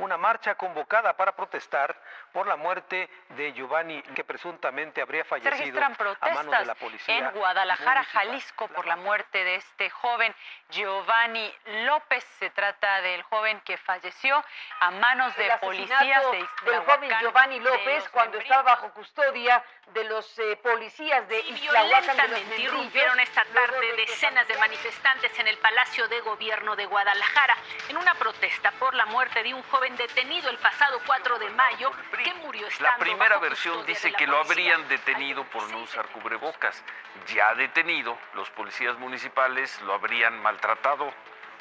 Una marcha convocada para protestar por la muerte de Giovanni, que presuntamente habría Se fallecido registran a manos protestas de la policía. en Guadalajara, municipal. Jalisco, por la muerte de este joven Giovanni López. Se trata del joven que falleció a manos de el policías de del Ixtlahuacán, joven Giovanni López cuando estaba bajo custodia de los eh, policías de Y Ixtlahuacán de los violentamente irrumpieron esta tarde decenas de manifestantes en el Palacio de Gobierno de Guadalajara en una protesta por la muerte de un joven detenido el pasado 4 de mayo que murió estando La primera bajo versión dice que lo habrían detenido por no usar cubrebocas. Ya detenido, los policías municipales lo habrían maltratado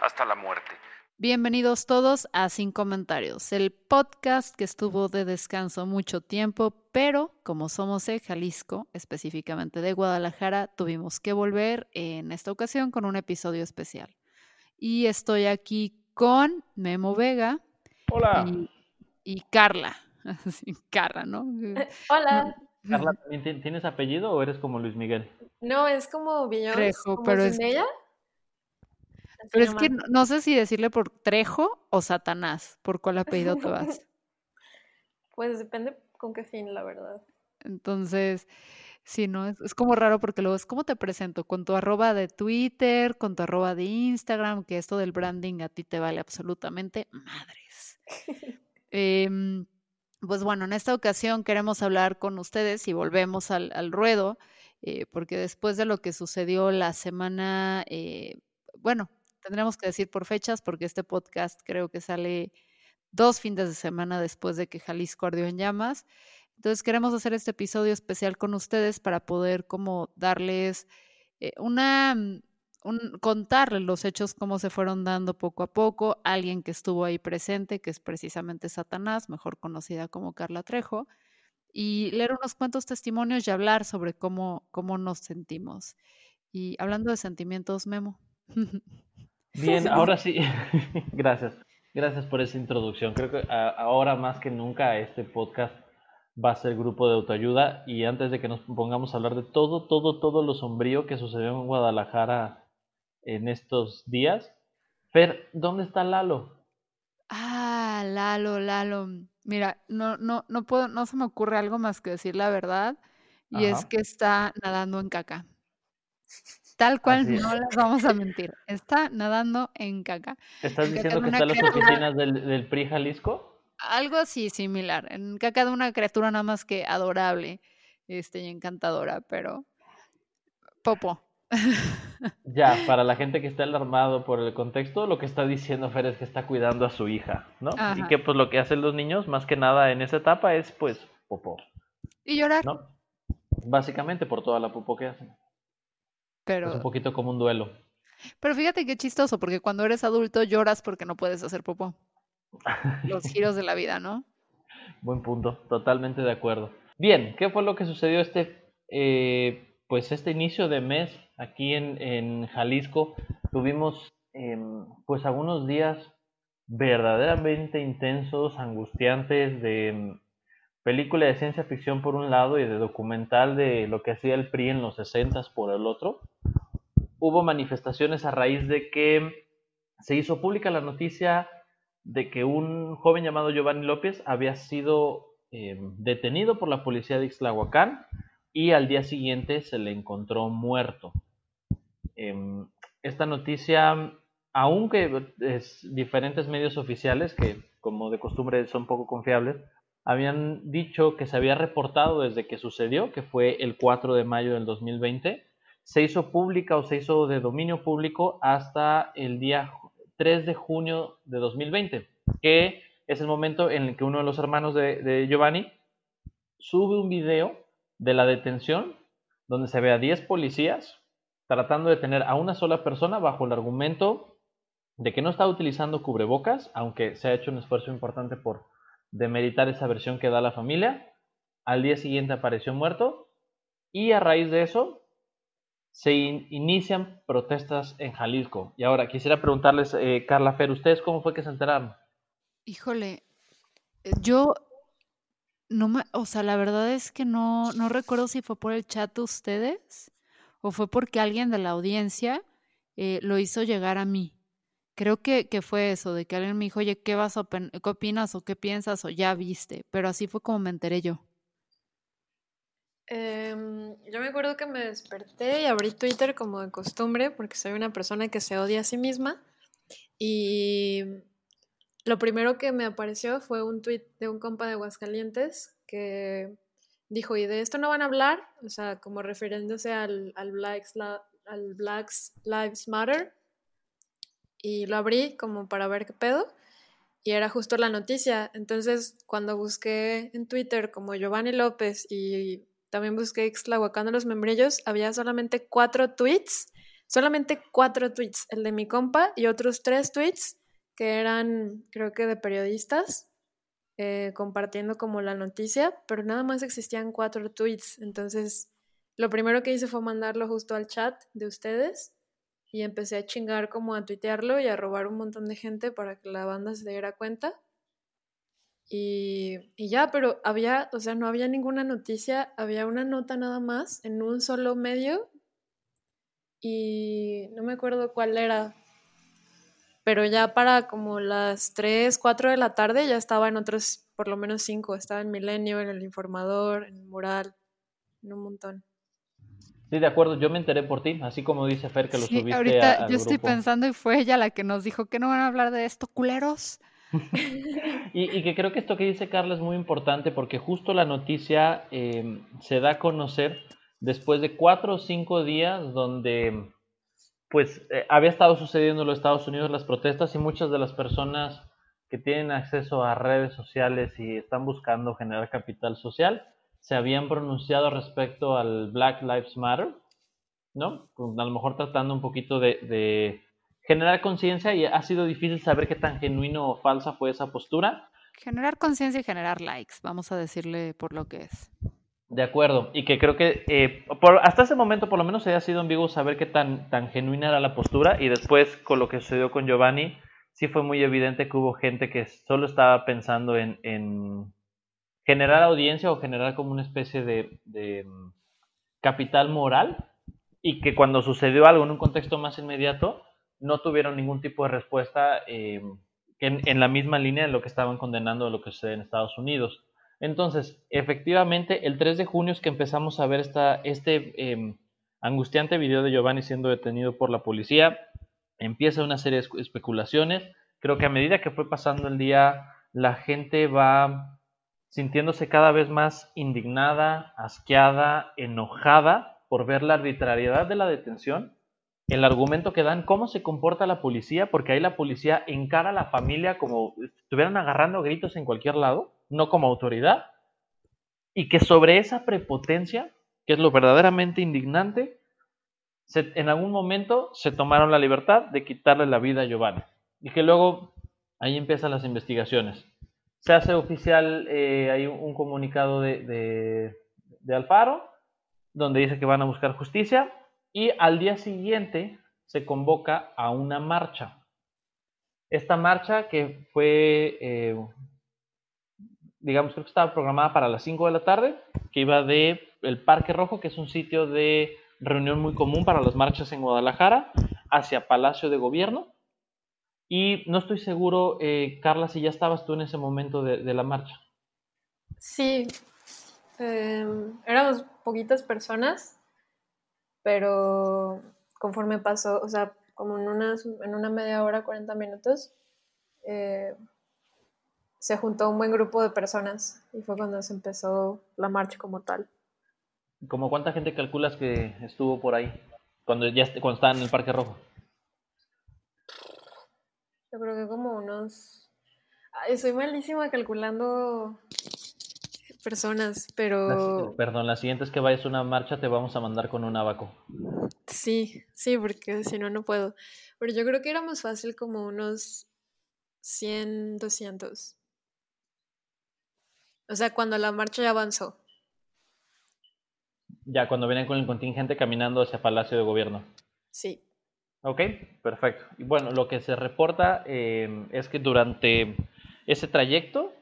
hasta la muerte. Bienvenidos todos a Sin Comentarios, el podcast que estuvo de descanso mucho tiempo, pero como somos de Jalisco, específicamente de Guadalajara, tuvimos que volver en esta ocasión con un episodio especial. Y estoy aquí con Memo Vega Hola. y, y Carla. Carla, ¿no? Hola. Carla, ¿también tien- ¿tienes apellido o eres como Luis Miguel? No, es como Beyoncé, Trejo, pero es-. Así Pero es que no, no sé si decirle por Trejo o Satanás, por cuál apellido te vas. Pues depende con qué fin, la verdad. Entonces, sí, ¿no? Es, es como raro porque luego es cómo te presento, con tu arroba de Twitter, con tu arroba de Instagram, que esto del branding a ti te vale absolutamente madres. Em, pues bueno, en esta ocasión queremos hablar con ustedes y volvemos al, ruedo, eh, porque después de lo que sucedió la semana, eh, bueno, tendremos que decir por fechas, porque este podcast creo que sale dos fines de semana después de que Jalisco ardió en llamas. Entonces queremos hacer este episodio especial con ustedes para poder como darles eh, una, mm, un, contarles los hechos cómo se fueron dando poco a poco, alguien que estuvo ahí presente, que es precisamente Satanás, mejor conocida como Carla Trejo, y leer unos cuantos testimonios y hablar sobre cómo, cómo nos sentimos. Y hablando de sentimientos, Memo. Bien, ahora sí. Gracias. Gracias por esa introducción. Creo que a- ahora más que nunca este podcast va a ser grupo de autoayuda y antes de que nos pongamos a hablar de todo, todo, todo lo sombrío que sucedió en Guadalajara en estos días. Fer, ¿dónde está Lalo? Ah, Lalo, Lalo. Mira, no, no, no puedo, no se me ocurre algo más que decir la verdad, y es que está nadando en caca. Tal cual, no les vamos a mentir. Está nadando en caca. ¿Estás En diciendo que está en las criatura- oficinas del, del PRI Jalisco? Algo así similar. En caca de una criatura nada más que adorable, este, y encantadora, pero popo. Ya, para la gente que está alarmado por el contexto, lo que está diciendo Fer es que está cuidando a su hija, ¿no? Y que pues lo que hacen los niños, más que nada en esa etapa, es pues popó, Y llorar, ¿no? Básicamente por toda la popó que hacen. Es pero, un poquito como un duelo. pero fíjate qué chistoso, porque cuando eres adulto lloras porque no puedes hacer popó. Los giros de la vida, ¿no? Buen punto, totalmente de acuerdo. Bien, ¿qué fue lo que sucedió este, eh, pues este inicio de mes aquí en, Jalisco? Tuvimos em, pues algunos días verdaderamente intensos, angustiantes, de em, película de ciencia ficción por un lado y de documental de lo que hacía el PRI en los 60 por el otro. Hubo manifestaciones a raíz de que se hizo pública la noticia de que un joven llamado Giovanni López había sido eh, detenido por la policía de Ixtlahuacán y al día siguiente se le encontró muerto. Em, esta noticia, aunque es diferentes medios oficiales, que como de costumbre son poco confiables, habían dicho que se había reportado desde que sucedió, que fue el 4 de mayo del 2020, se hizo pública o se hizo de dominio público hasta el día 3 de junio de 2020, que es el momento en el que uno de los hermanos de, de Giovanni sube un video de la detención donde se ve a 10 policías tratando de detener a una sola persona bajo el argumento de que no está utilizando cubrebocas, aunque se ha hecho un esfuerzo importante por demeritar esa versión que da la familia. Al día siguiente apareció muerto y a raíz de eso se inician protestas en Jalisco. Y ahora quisiera preguntarles, eh, Carla Fer, ¿ustedes cómo fue que se enteraron? Híjole, yo no me, o sea, la verdad es que no, no recuerdo si fue por el chat de ustedes o fue porque alguien de la audiencia eh, lo hizo llegar a mí. Creo que, que, fue eso, de que alguien me dijo, oye, ¿qué, vas a ¿qué opinas o qué piensas o ya viste? Pero así fue como me enteré yo. Em, yo me acuerdo que me desperté y abrí Twitter como de costumbre, porque soy una persona que se odia a sí misma. Y lo primero que me apareció fue un tweet de un compa de Aguascalientes que dijo, ¿y de esto no van a hablar? O sea, como refiriéndose al, al, Blacks, al Blacks Lives Matter. Y lo abrí como para ver qué pedo. Y era justo la noticia. Entonces, cuando busqué en Twitter como Giovanni López y también busqué Ixtlahuacán los membrillos, había solamente cuatro tweets, solamente cuatro tweets, el de mi compa y otros tres tweets que eran, creo que de periodistas, eh, compartiendo como la noticia, pero nada más existían cuatro tweets. Entonces, lo primero que hice fue mandarlo justo al chat de ustedes y empecé a chingar como a tuitearlo y a robar un montón de gente para que la banda se diera cuenta. Y, ya, pero había, o sea, no había ninguna noticia, había una nota nada más en un solo medio y no me acuerdo cuál era, pero ya para como las 3, 4 de la tarde ya estaba en otros, por lo menos 5, estaba en Milenio, en El Informador, en Mural, en un montón. Sí, de acuerdo, yo me enteré por ti, así como dice Fer que lo sí, subiste ahorita yo estoy pensando y fue ella la que nos dijo que no van a hablar de esto, culeros. y, que creo que esto que dice Carla es muy importante porque justo la noticia em, se da a conocer después de cuatro o cinco días donde pues eh, había estado sucediendo en los Estados Unidos las protestas y muchas de las personas que tienen acceso a redes sociales y están buscando generar capital social se habían pronunciado respecto al Black Lives Matter, ¿no? A lo mejor tratando un poquito de generar conciencia y ha sido difícil saber qué tan genuino o falsa fue esa postura. Generar conciencia y generar likes, vamos a decirle por lo que es. De acuerdo, y que creo que eh, por, hasta ese momento por lo menos se ha sido ambiguo saber qué tan, tan genuina era la postura y después con lo que sucedió con Giovanni, sí fue muy evidente que hubo gente que solo estaba pensando en, en generar audiencia o generar como una especie de, de mm, capital moral y que cuando sucedió algo en un contexto más inmediato, no tuvieron ningún tipo de respuesta eh, en, la misma línea de lo que estaban condenando lo que sucede en Estados Unidos. Entonces, efectivamente, el 3 de junio es que empezamos a ver esta, este em, angustiante video de Giovanni siendo detenido por la policía. Empieza una serie de especulaciones. Creo que a medida que fue pasando el día, la gente va sintiéndose cada vez más indignada, asqueada, enojada por ver la arbitrariedad de la detención el argumento que dan, cómo se comporta la policía, porque ahí la policía encara a la familia como estuvieran agarrando gritos en cualquier lado, no como autoridad, y que sobre esa prepotencia, que es lo verdaderamente indignante, en algún momento se tomaron la libertad de quitarle la vida a Giovanni. Y que luego ahí empiezan las investigaciones. Se hace oficial, eh, hay un comunicado de, de Alfaro, donde dice que van a buscar justicia, y al día siguiente se convoca a una marcha. Esta marcha que fue, eh, digamos, creo que estaba programada para las 5 de la tarde, que iba de el Parque Rojo, que es un sitio de reunión muy común para las marchas en Guadalajara, hacia Palacio de Gobierno. Y no estoy seguro, eh, Carla, si ya estabas tú en ese momento de, la marcha. Sí, em, éramos poquitas personas pero conforme pasó, o sea, como en, unas, en una media hora, 40 minutos, eh, se juntó un buen grupo de personas y fue cuando se empezó la marcha como tal. ¿Cómo cuánta gente calculas que estuvo por ahí cuando ya cuando estaba en el Parque Rojo? Yo creo que como unos... Ay, soy malísima calculando personas, pero... perdón, la siguiente es que vayas a una marcha, te vamos a mandar con un abaco. Sí, sí, porque si no, no puedo. Pero yo creo que era más fácil como unos 100, 200. O sea, cuando la marcha ya avanzó. Ya, cuando vienen con el contingente caminando hacia Palacio de Gobierno. Sí. Ok, perfecto. Y bueno, lo que se reporta eh, es que durante ese trayecto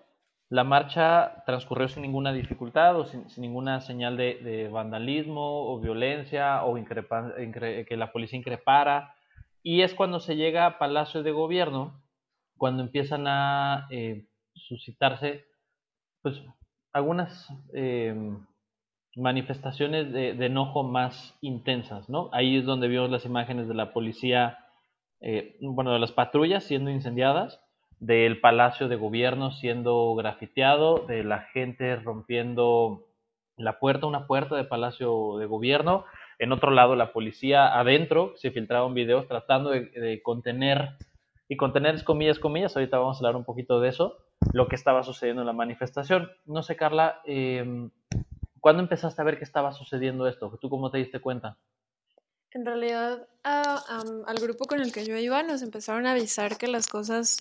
la marcha transcurrió sin ninguna dificultad o sin, sin ninguna señal de, de, vandalismo o violencia o increpa, incre, que la policía increpara. Y es cuando se llega a Palacio de Gobierno, cuando empiezan a eh, suscitarse pues, algunas eh, manifestaciones de, enojo más intensas, ¿no? Ahí es donde vimos las imágenes de la policía, eh, bueno, de las patrullas siendo incendiadas, del palacio de gobierno siendo grafiteado, de la gente rompiendo la puerta, una puerta de palacio de gobierno, en otro lado la policía adentro, se filtraban videos tratando de, contener, y contener comillas, comillas, ahorita vamos a hablar un poquito de eso, lo que estaba sucediendo en la manifestación. No sé, Carla, eh, ¿Cuándo empezaste a ver que estaba sucediendo esto? ¿Tú cómo te diste cuenta? En realidad, um, al grupo con el que yo iba nos empezaron a avisar que las cosas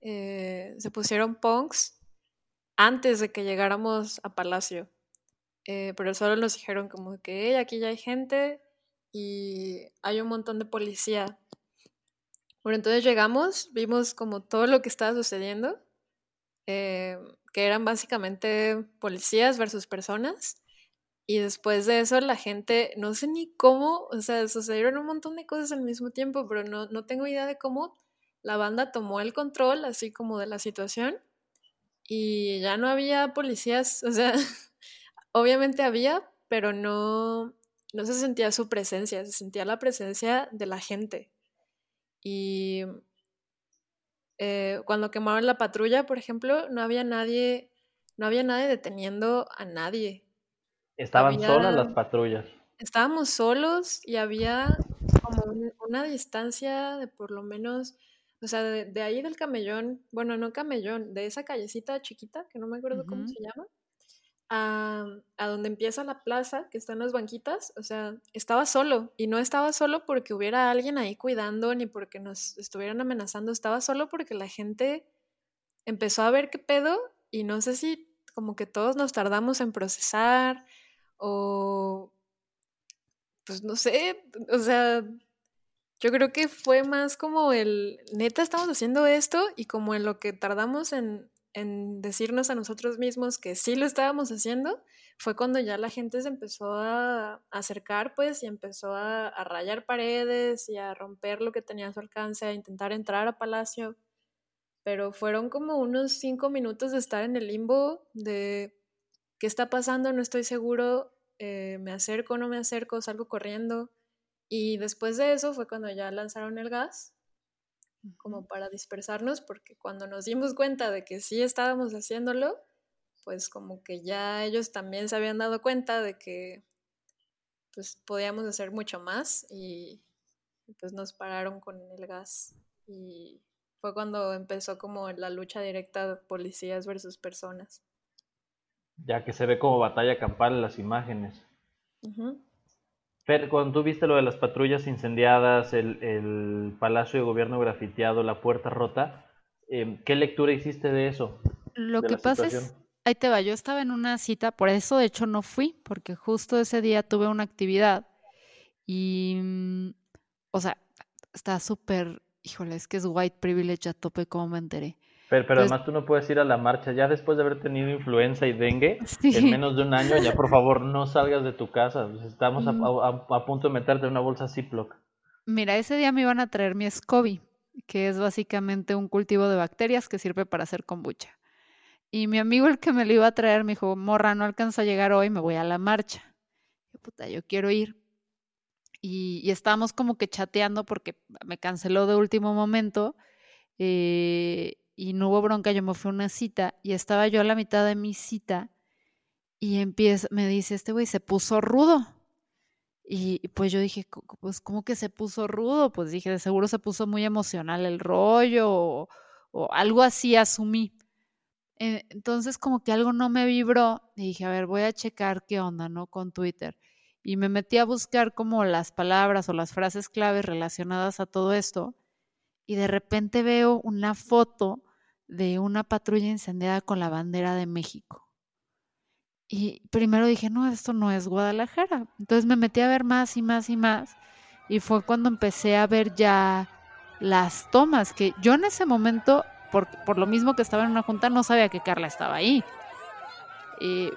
eh, se pusieron punks antes de que llegáramos a Palacio. Eh, pero solo nos dijeron como que aquí ya hay gente y hay un montón de policía. Bueno, entonces llegamos, vimos como todo lo que estaba sucediendo. Eh, que eran básicamente policías versus personas. Y después de eso la gente, no sé ni cómo, o sea, sucedieron un montón de cosas al mismo tiempo, pero no, no tengo idea de cómo la banda tomó el control, así como de la situación, y ya no había policías, o sea, obviamente había, pero no, no se sentía su presencia, se sentía la presencia de la gente. Y eh, cuando quemaron la patrulla, por ejemplo, no había nadie, no había nadie deteniendo a nadie. Estaban había, solas las patrullas. Estábamos solos y había como un, una distancia de por lo menos, o sea, de, de, ahí del camellón, bueno, no camellón, de esa callecita chiquita, que no me acuerdo uh -huh. cómo se llama, a, donde empieza la plaza, que están las banquitas, o sea, estaba solo y no estaba solo porque hubiera alguien ahí cuidando ni porque nos estuvieran amenazando, estaba solo porque la gente empezó a ver qué pedo y no sé si como que todos nos tardamos en procesar o pues no sé, o sea, yo creo que fue más como el, neta estamos haciendo esto y como en lo que tardamos en, en decirnos a nosotros mismos que sí lo estábamos haciendo, fue cuando ya la gente se empezó a acercar, pues, y empezó a, rayar paredes y a romper lo que tenía a su alcance, a intentar entrar a Palacio. Pero fueron como unos cinco minutos de estar en el limbo de qué está pasando, no estoy seguro, eh, me acerco, no me acerco, salgo corriendo. Y después de eso fue cuando ya lanzaron el gas como para dispersarnos, porque cuando nos dimos cuenta de que sí estábamos haciéndolo, pues como que ya ellos también se habían dado cuenta de que pues podíamos hacer mucho más y pues nos pararon con el gas y fue cuando empezó como la lucha directa de policías versus personas. Ya que se ve como batalla campal en las imágenes. Uh -huh. Pero cuando tú viste lo de las patrullas incendiadas, el, el palacio de gobierno grafiteado, la puerta rota, eh, ¿qué lectura hiciste de eso? Lo de que pasa situación? es, ahí te va, yo estaba en una cita, por eso de hecho no fui, porque justo ese día tuve una actividad y, mm, o sea, está súper, híjole, es que es white privilege a tope, como me enteré. Pero, pero pues, además tú no puedes ir a la marcha. Ya después de haber tenido influenza y dengue sí. en menos de un año, ya por favor no salgas de tu casa. Estamos mm. a, a, a, punto de meterte en una bolsa Ziploc. Mira, ese día me iban a traer mi SCOBY, que es básicamente un cultivo de bacterias que sirve para hacer kombucha. Y mi amigo, el que me lo iba a traer, me dijo, morra, no alcanza a llegar hoy, me voy a la marcha. Yo, puta, yo quiero ir. Y, y estábamos como que chateando porque me canceló de último momento. Eh, y no hubo bronca, yo me fui a una cita y estaba yo a la mitad de mi cita y empieza, me dice, este güey se puso rudo. Y pues yo dije, pues ¿cómo que se puso rudo? Pues dije, de seguro se puso muy emocional el rollo o, o algo así asumí. Entonces como que algo no me vibró y dije, a ver, voy a checar qué onda, ¿no? Con Twitter. Y me metí a buscar como las palabras o las frases claves relacionadas a todo esto y de repente veo una foto de una patrulla incendiada con la bandera de México. Y primero dije, no, esto no es Guadalajara. Entonces me metí a ver más y más y más. Y fue cuando empecé a ver ya las tomas, que yo en ese momento, por, por lo mismo que estaba en una junta, no sabía que Carla estaba ahí.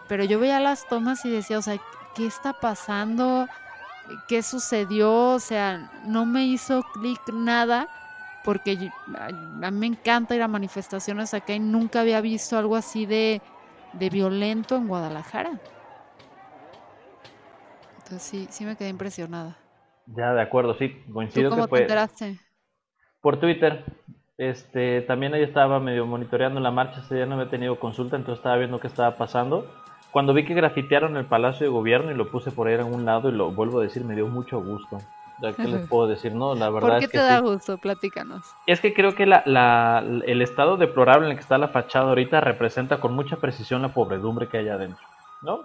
pero yo veía las tomas y decía, o sea, ¿qué está pasando? ¿Qué sucedió? O sea, no me hizo clic nada porque a mí me encanta ir a manifestaciones acá y nunca había visto algo así de, de violento en Guadalajara. Entonces sí, sí me quedé impresionada. Ya, de acuerdo, sí, coincido ¿Tú cómo que fue te enteraste? por Twitter. Este, también ahí estaba medio monitoreando la marcha, ese día no había tenido consulta, entonces estaba viendo qué estaba pasando. Cuando vi que grafitearon el Palacio de Gobierno y lo puse por ahí en un lado y lo vuelvo a decir, me dio mucho gusto. ¿Qué les puedo decir? No, la verdad ¿Por qué es que te da sí. gusto? Platícanos. Es que creo que la, la- el estado deplorable en el que está la fachada ahorita representa con mucha precisión la pobredumbre que hay adentro, ¿no?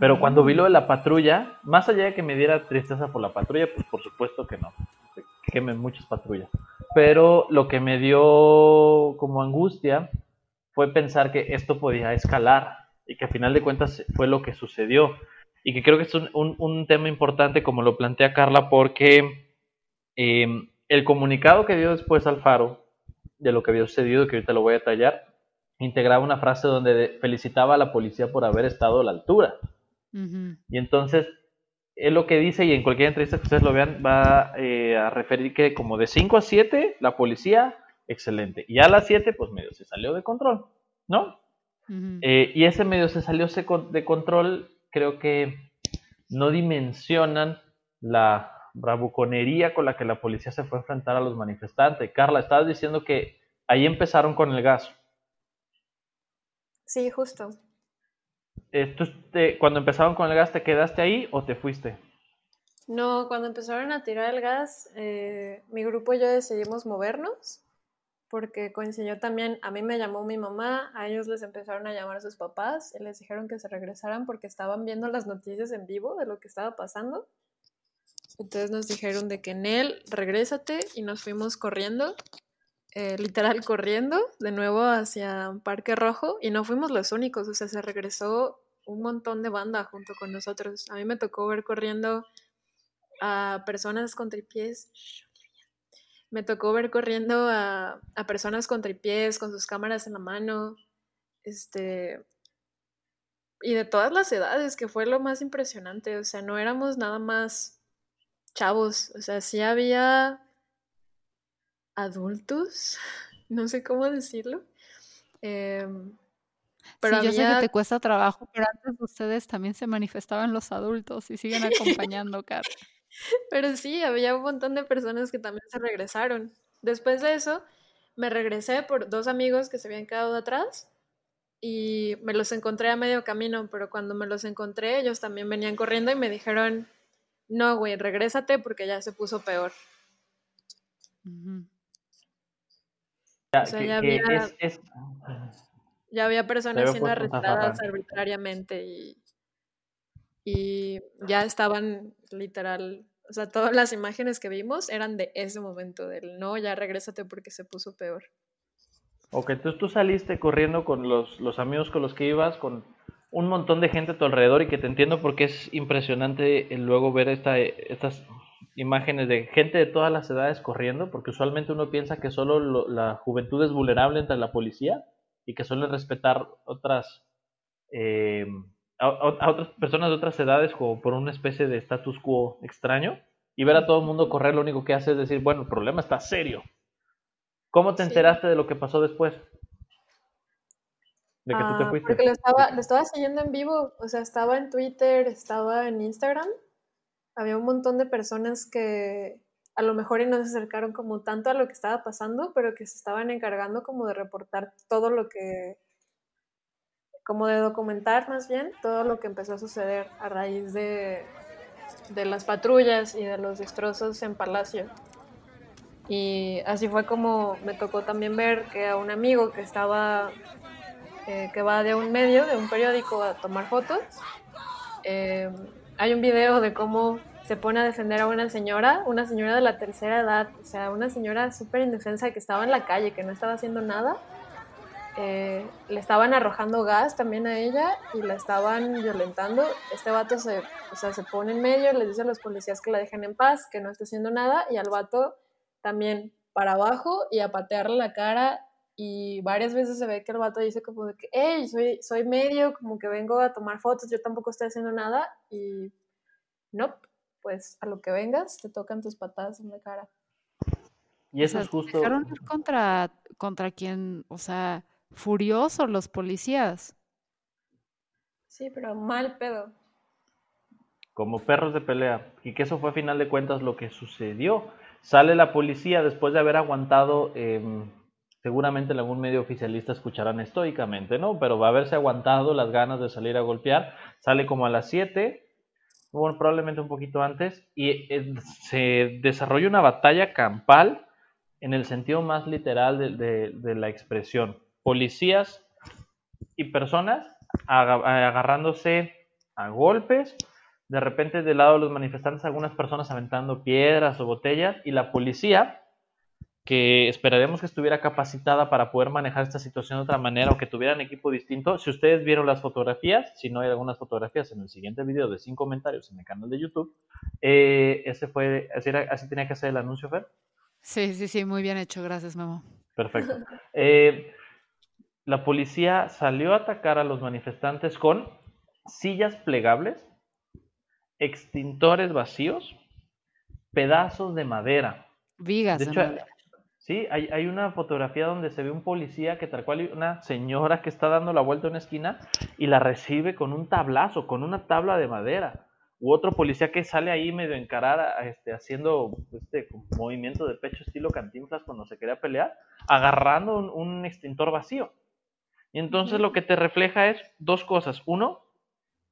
Pero cuando vi lo de la patrulla, más allá de que me diera tristeza por la patrulla, pues por supuesto que no. Que quemen muchas patrullas. Pero lo que me dio como angustia fue pensar que esto podía escalar y que a final de cuentas fue lo que sucedió. Y que creo que es un, un- un tema importante como lo plantea Carla porque eh, el comunicado que dio después Alfaro de lo que había sucedido, que ahorita lo voy a detallar, integraba una frase donde de- felicitaba a la policía por haber estado a la altura. Y entonces, es lo que dice, y en cualquier entrevista que ustedes lo vean, va eh, a referir que como de 5 a 7, la policía, excelente. Y a las 7, pues medio se salió de control, ¿no? Eh, y ese medio se salió de control, creo que no dimensionan la bravuconería con la que la policía se fue a enfrentar a los manifestantes. Carla, estabas diciendo que ahí empezaron con el gas. Sí, justo. ¿tú te- cuando empezaron con el gas, ¿te quedaste ahí o te fuiste? No, cuando empezaron a tirar el gas, eh, mi grupo y yo decidimos movernos porque coincidió también, a mí me llamó mi mamá, a ellos les empezaron a llamar a sus papás y les dijeron que se regresaran porque estaban viendo las noticias en vivo de lo que estaba pasando. Entonces nos dijeron de que en él, regrésate y nos fuimos corriendo, eh, literal corriendo de nuevo hacia Parque Rojo y no fuimos los únicos, o sea, se regresó un montón de banda junto con nosotros. A mí me tocó ver corriendo a personas con tripiés. Me tocó ver corriendo a, a personas con tripiés, con sus cámaras en la mano, este, y de todas las edades, que fue lo más impresionante. O sea, no éramos nada más chavos, o sea, sí había adultos, no sé cómo decirlo. em, pero sí, yo sé que te cuesta trabajo, pero antes de ustedes también se manifestaban los adultos y siguen acompañando, Car. Pero sí, había un montón de personas que también se regresaron. Después de eso, me regresé por dos amigos que se habían quedado atrás y me los encontré a medio camino, pero cuando me los encontré, ellos también venían corriendo y me dijeron, no, güey, regrésate porque ya se puso peor. Ya, O sea, que- ya que había- es- es- Ya había personas siendo arrestadas arbitrariamente y, y ya estaban literal, o sea, todas las imágenes que vimos eran de ese momento, del no, ya regrésate porque se puso peor. Ok, entonces tú saliste corriendo con los, los amigos con los que ibas, con un montón de gente a tu alrededor y que te entiendo porque es impresionante el luego ver esta, estas imágenes de gente de todas las edades corriendo, porque usualmente uno piensa que solo lo- la juventud es vulnerable entre la policía y que suelen respetar otras eh, a, otras personas de otras edades como por una especie de status quo extraño y ver a todo el mundo correr lo único que hace es decir, bueno, el problema está serio. ¿Cómo te Sí. enteraste de lo que pasó después? De que tú te Ah, fuiste. Porque lo estaba, lo estaba siguiendo en vivo, o sea, estaba en Twitter, estaba en Instagram. Había un montón de personas que a lo mejor y no se acercaron como tanto a lo que estaba pasando, pero que se estaban encargando como de reportar todo lo que, como de documentar más bien, todo lo que empezó a suceder a raíz de, de las patrullas y de los destrozos en Palacio. Y así fue como me tocó también ver que a un amigo que estaba eh, que va de un medio, de un periódico, a tomar fotos. Eh, hay un video de cómo se pone a defender a una señora, una señora de la tercera edad, o sea, una señora súper indefensa que estaba en la calle, que no estaba haciendo nada. Eh, le estaban arrojando gas también a ella y la estaban violentando. Este vato se, o sea, se pone en medio, le dice a los policías que la dejen en paz, que no esté haciendo nada, y al vato también para abajo y a patearle la cara. Y varias veces se ve que el vato dice como de que, hey, soy, soy medio, como que vengo a tomar fotos, yo tampoco estoy haciendo nada. Y no, pues a lo que vengas, te tocan tus patadas en la cara. Y eso es justo. Dejaron ir contra, contra quien, o sea, furiosos los policías. Sí, pero mal pedo. Como perros de pelea. Y que eso fue a final de cuentas lo que sucedió. Sale la policía después de haber aguantado, em, seguramente en algún medio oficialista escucharán estoicamente, ¿no? Pero va a haberse aguantado las ganas de salir a golpear. Sale como a las 7, bueno, probablemente un poquito antes, y eh, se desarrolla una batalla campal en el sentido más literal de, la expresión. Policías y personas agarrándose a golpes, de repente del lado de los manifestantes algunas personas aventando piedras o botellas y la policía, que esperaremos que estuviera capacitada para poder manejar esta situación de otra manera o que tuvieran equipo distinto. Si ustedes vieron las fotografías, si no hay algunas fotografías en el siguiente video de sin comentarios en el canal de YouTube, eh, ese fue, así, así tenía que ser el anuncio, Fer. Sí, sí, sí, muy bien hecho, gracias, Memo. Perfecto. Eh, la policía salió a atacar a los manifestantes con sillas plegables, extintores vacíos, pedazos de madera. Vigas de, hecho, Sí, hay, hay, una fotografía donde se ve un policía que tal cual hay una señora que está dando la vuelta a una esquina y la recibe con un tablazo, con una tabla de madera u otro policía que sale ahí medio encarar, este, haciendo este movimiento de pecho estilo cantinflas cuando se quería pelear, agarrando un, extintor vacío. Y entonces lo que te refleja es dos cosas. Uno,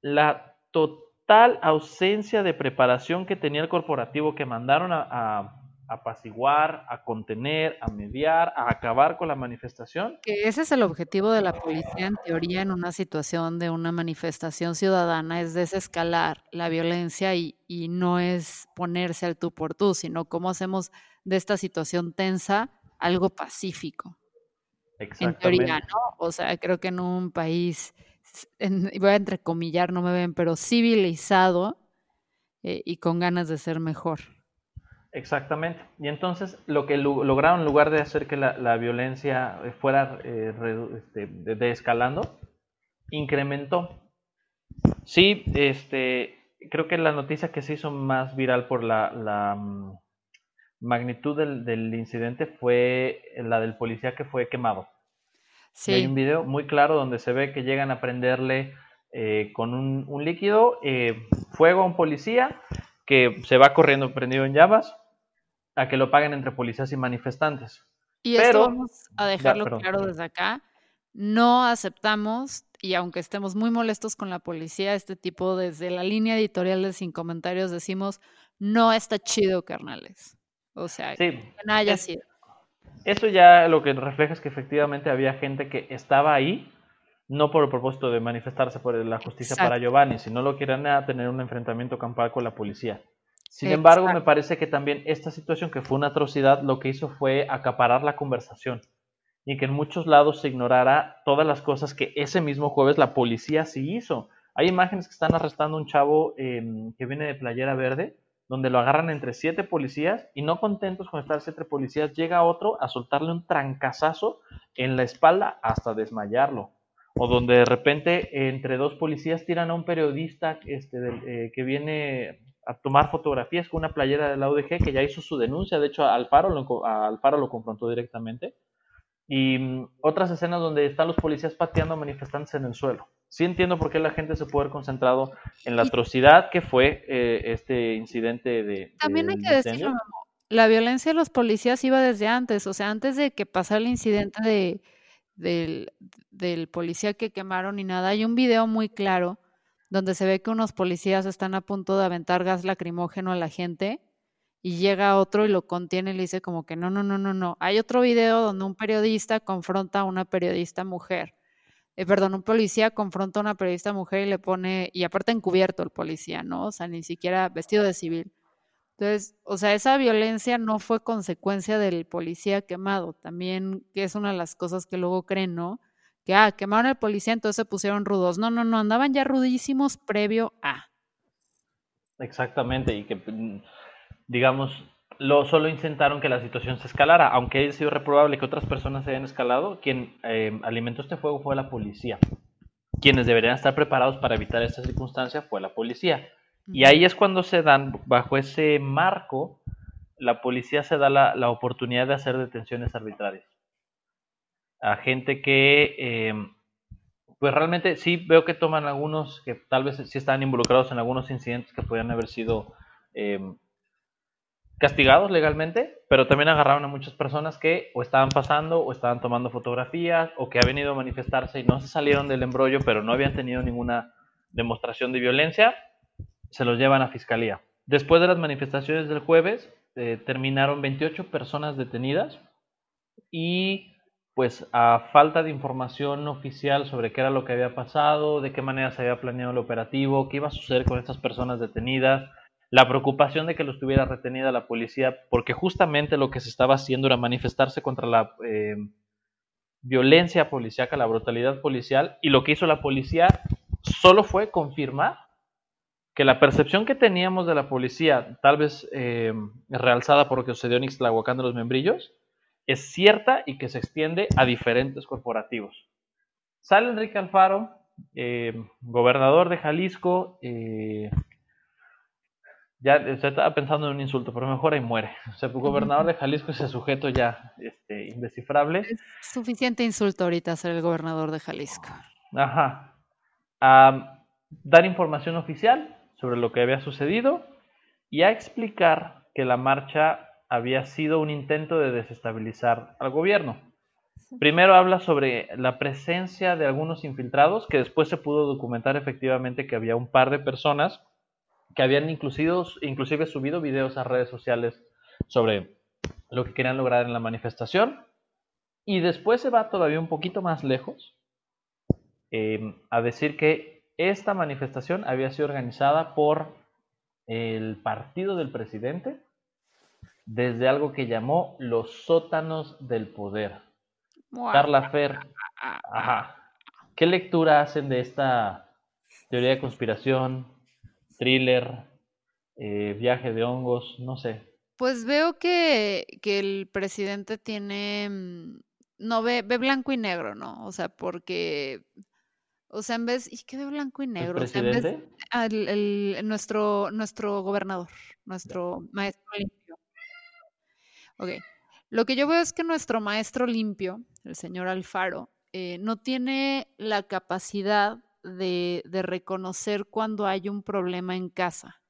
la total ausencia de preparación que tenía el corporativo que mandaron a apaciguar, a contener, a mediar, a acabar con la manifestación. Que ese es el objetivo de la policía en teoría en una situación de una manifestación ciudadana, es desescalar la violencia y, no es ponerse al tú por tú, sino cómo hacemos de esta situación tensa algo pacífico. En teoría, ¿no? O sea, creo que en un país, voy a entrecomillar, no me ven, pero civilizado eh, y con ganas de ser mejor. Exactamente. Y entonces lo que lograron, en lugar de hacer que la, violencia fuera eh, este, de, escalando, incrementó. Sí, este, creo que la noticia que se hizo más viral por la, mm, magnitud del, incidente fue la del policía que fue quemado. Sí. Hay un video muy claro donde se ve que llegan a prenderle eh, con un, líquido eh, fuego a un policía que se va corriendo prendido en llamas a que lo paguen entre policías y manifestantes. Y esto vamos a dejarlo claro desde acá. No aceptamos, y aunque estemos muy molestos con la policía, este tipo desde la línea editorial de Sin Comentarios decimos, no está chido, carnales. O sea, que no haya sido. Eso ya lo que refleja es que efectivamente había gente que estaba ahí, no por el propósito de manifestarse por la justicia para Giovanni, sino lo que era tener un enfrentamiento campal con la policía. Sin embargo, me parece que también esta situación, que fue una atrocidad, lo que hizo fue acaparar la conversación y que en muchos lados se ignorara todas las cosas que ese mismo jueves la policía sí hizo. Hay imágenes que están arrestando a un chavo em, que viene de Playera Verde, donde lo agarran entre siete policías y no contentos con estar siete policías, llega otro a soltarle un trancazazo en la espalda hasta desmayarlo. O donde de repente entre dos policías tiran a un periodista este, eh, que viene a tomar fotografías con una playera de la UDG que ya hizo su denuncia, de hecho Alfaro lo, Alfaro lo confrontó directamente, y mm, otras escenas donde están los policías pateando a manifestantes en el suelo. Sí entiendo por qué la gente se puede haber concentrado en la atrocidad que fue eh, este incidente de... También hay que decirlo, la violencia de los policías iba desde antes, o sea, antes de que pasara el incidente de, del, del policía que quemaron y nada, hay un video muy claro donde se ve que unos policías están a punto de aventar gas lacrimógeno a la gente y llega otro y lo contiene y le dice como que no, no, no, no, no. Hay otro video donde un periodista confronta a una periodista mujer. Eh, perdón, un policía confronta a una periodista mujer y le pone, y aparte encubierto el policía, ¿no? O sea, ni siquiera vestido de civil. Entonces, o sea, esa violencia no fue consecuencia del policía quemado, también que es una de las cosas que luego creen, ¿no? que, ah, quemaron al policía, entonces se pusieron rudos. No, no, no, andaban ya rudísimos previo a. Exactamente, y que, mm, digamos, lo, solo intentaron que la situación se escalara, aunque haya sido reprobable que otras personas se hayan escalado, quien eh, alimentó este fuego fue la policía. Quienes deberían estar preparados para evitar esta circunstancia fue la policía. Y ahí es cuando se dan, bajo ese marco, la policía se da la, la oportunidad de hacer detenciones arbitrarias. A gente que, eh, pues realmente sí veo que toman algunos que tal vez sí están involucrados en algunos incidentes que podrían haber sido eh, castigados legalmente, pero también agarraron a muchas personas que o estaban pasando o estaban tomando fotografías o que habían ido a manifestarse y no se salieron del embrollo, pero no habían tenido ninguna demostración de violencia, se los llevan a fiscalía. Después de las manifestaciones del jueves, eh, terminaron 28 personas detenidas y pues a falta de información oficial sobre qué era lo que había pasado, de qué manera se había planeado el operativo, qué iba a suceder con estas personas detenidas, la preocupación de que los tuviera retenida la policía, porque justamente lo que se estaba haciendo era manifestarse contra la eh, violencia policíaca, la brutalidad policial, y lo que hizo la policía solo fue confirmar que la percepción que teníamos de la policía, tal vez eh, realzada por lo que sucedió en Ixtlahuacán de los Membrillos, es cierta y que se extiende a diferentes corporativos. Sale Enrique Alfaro, eh, gobernador de Jalisco, ya se estaba pensando en un insulto, pero mejor ahí muere. O sea, gobernador de Jalisco, ese sujeto ya este, indescifrable. Es suficiente insulto ahorita ser el gobernador de Jalisco. Ajá. A dar información oficial sobre lo que había sucedido y a explicar que la marcha había sido un intento de desestabilizar al gobierno. Primero habla sobre la presencia de algunos infiltrados, que después se pudo documentar efectivamente que había un par de personas que habían inclusive, inclusive subido videos a redes sociales sobre lo que querían lograr en la manifestación. Y después se va todavía un poquito más lejos eh, a decir que esta manifestación había sido organizada por el partido del presidente desde algo que llamó los sótanos del poder. Carla Fer, ¿qué lectura hacen de esta teoría de conspiración, thriller, eh, viaje de hongos, no sé. Pues veo que, que el presidente tiene, mm, no ve, ve blanco y negro, ¿no? O sea, porque, o sea, en vez, ¿y qué ve blanco y negro? ¿El presidente? el, nuestro, nuestro gobernador, nuestro maestro limpio. Ok, lo que yo veo es que nuestro maestro limpio, el señor Alfaro, eh, no tiene la capacidad de, de reconocer cuando hay un problema en casa.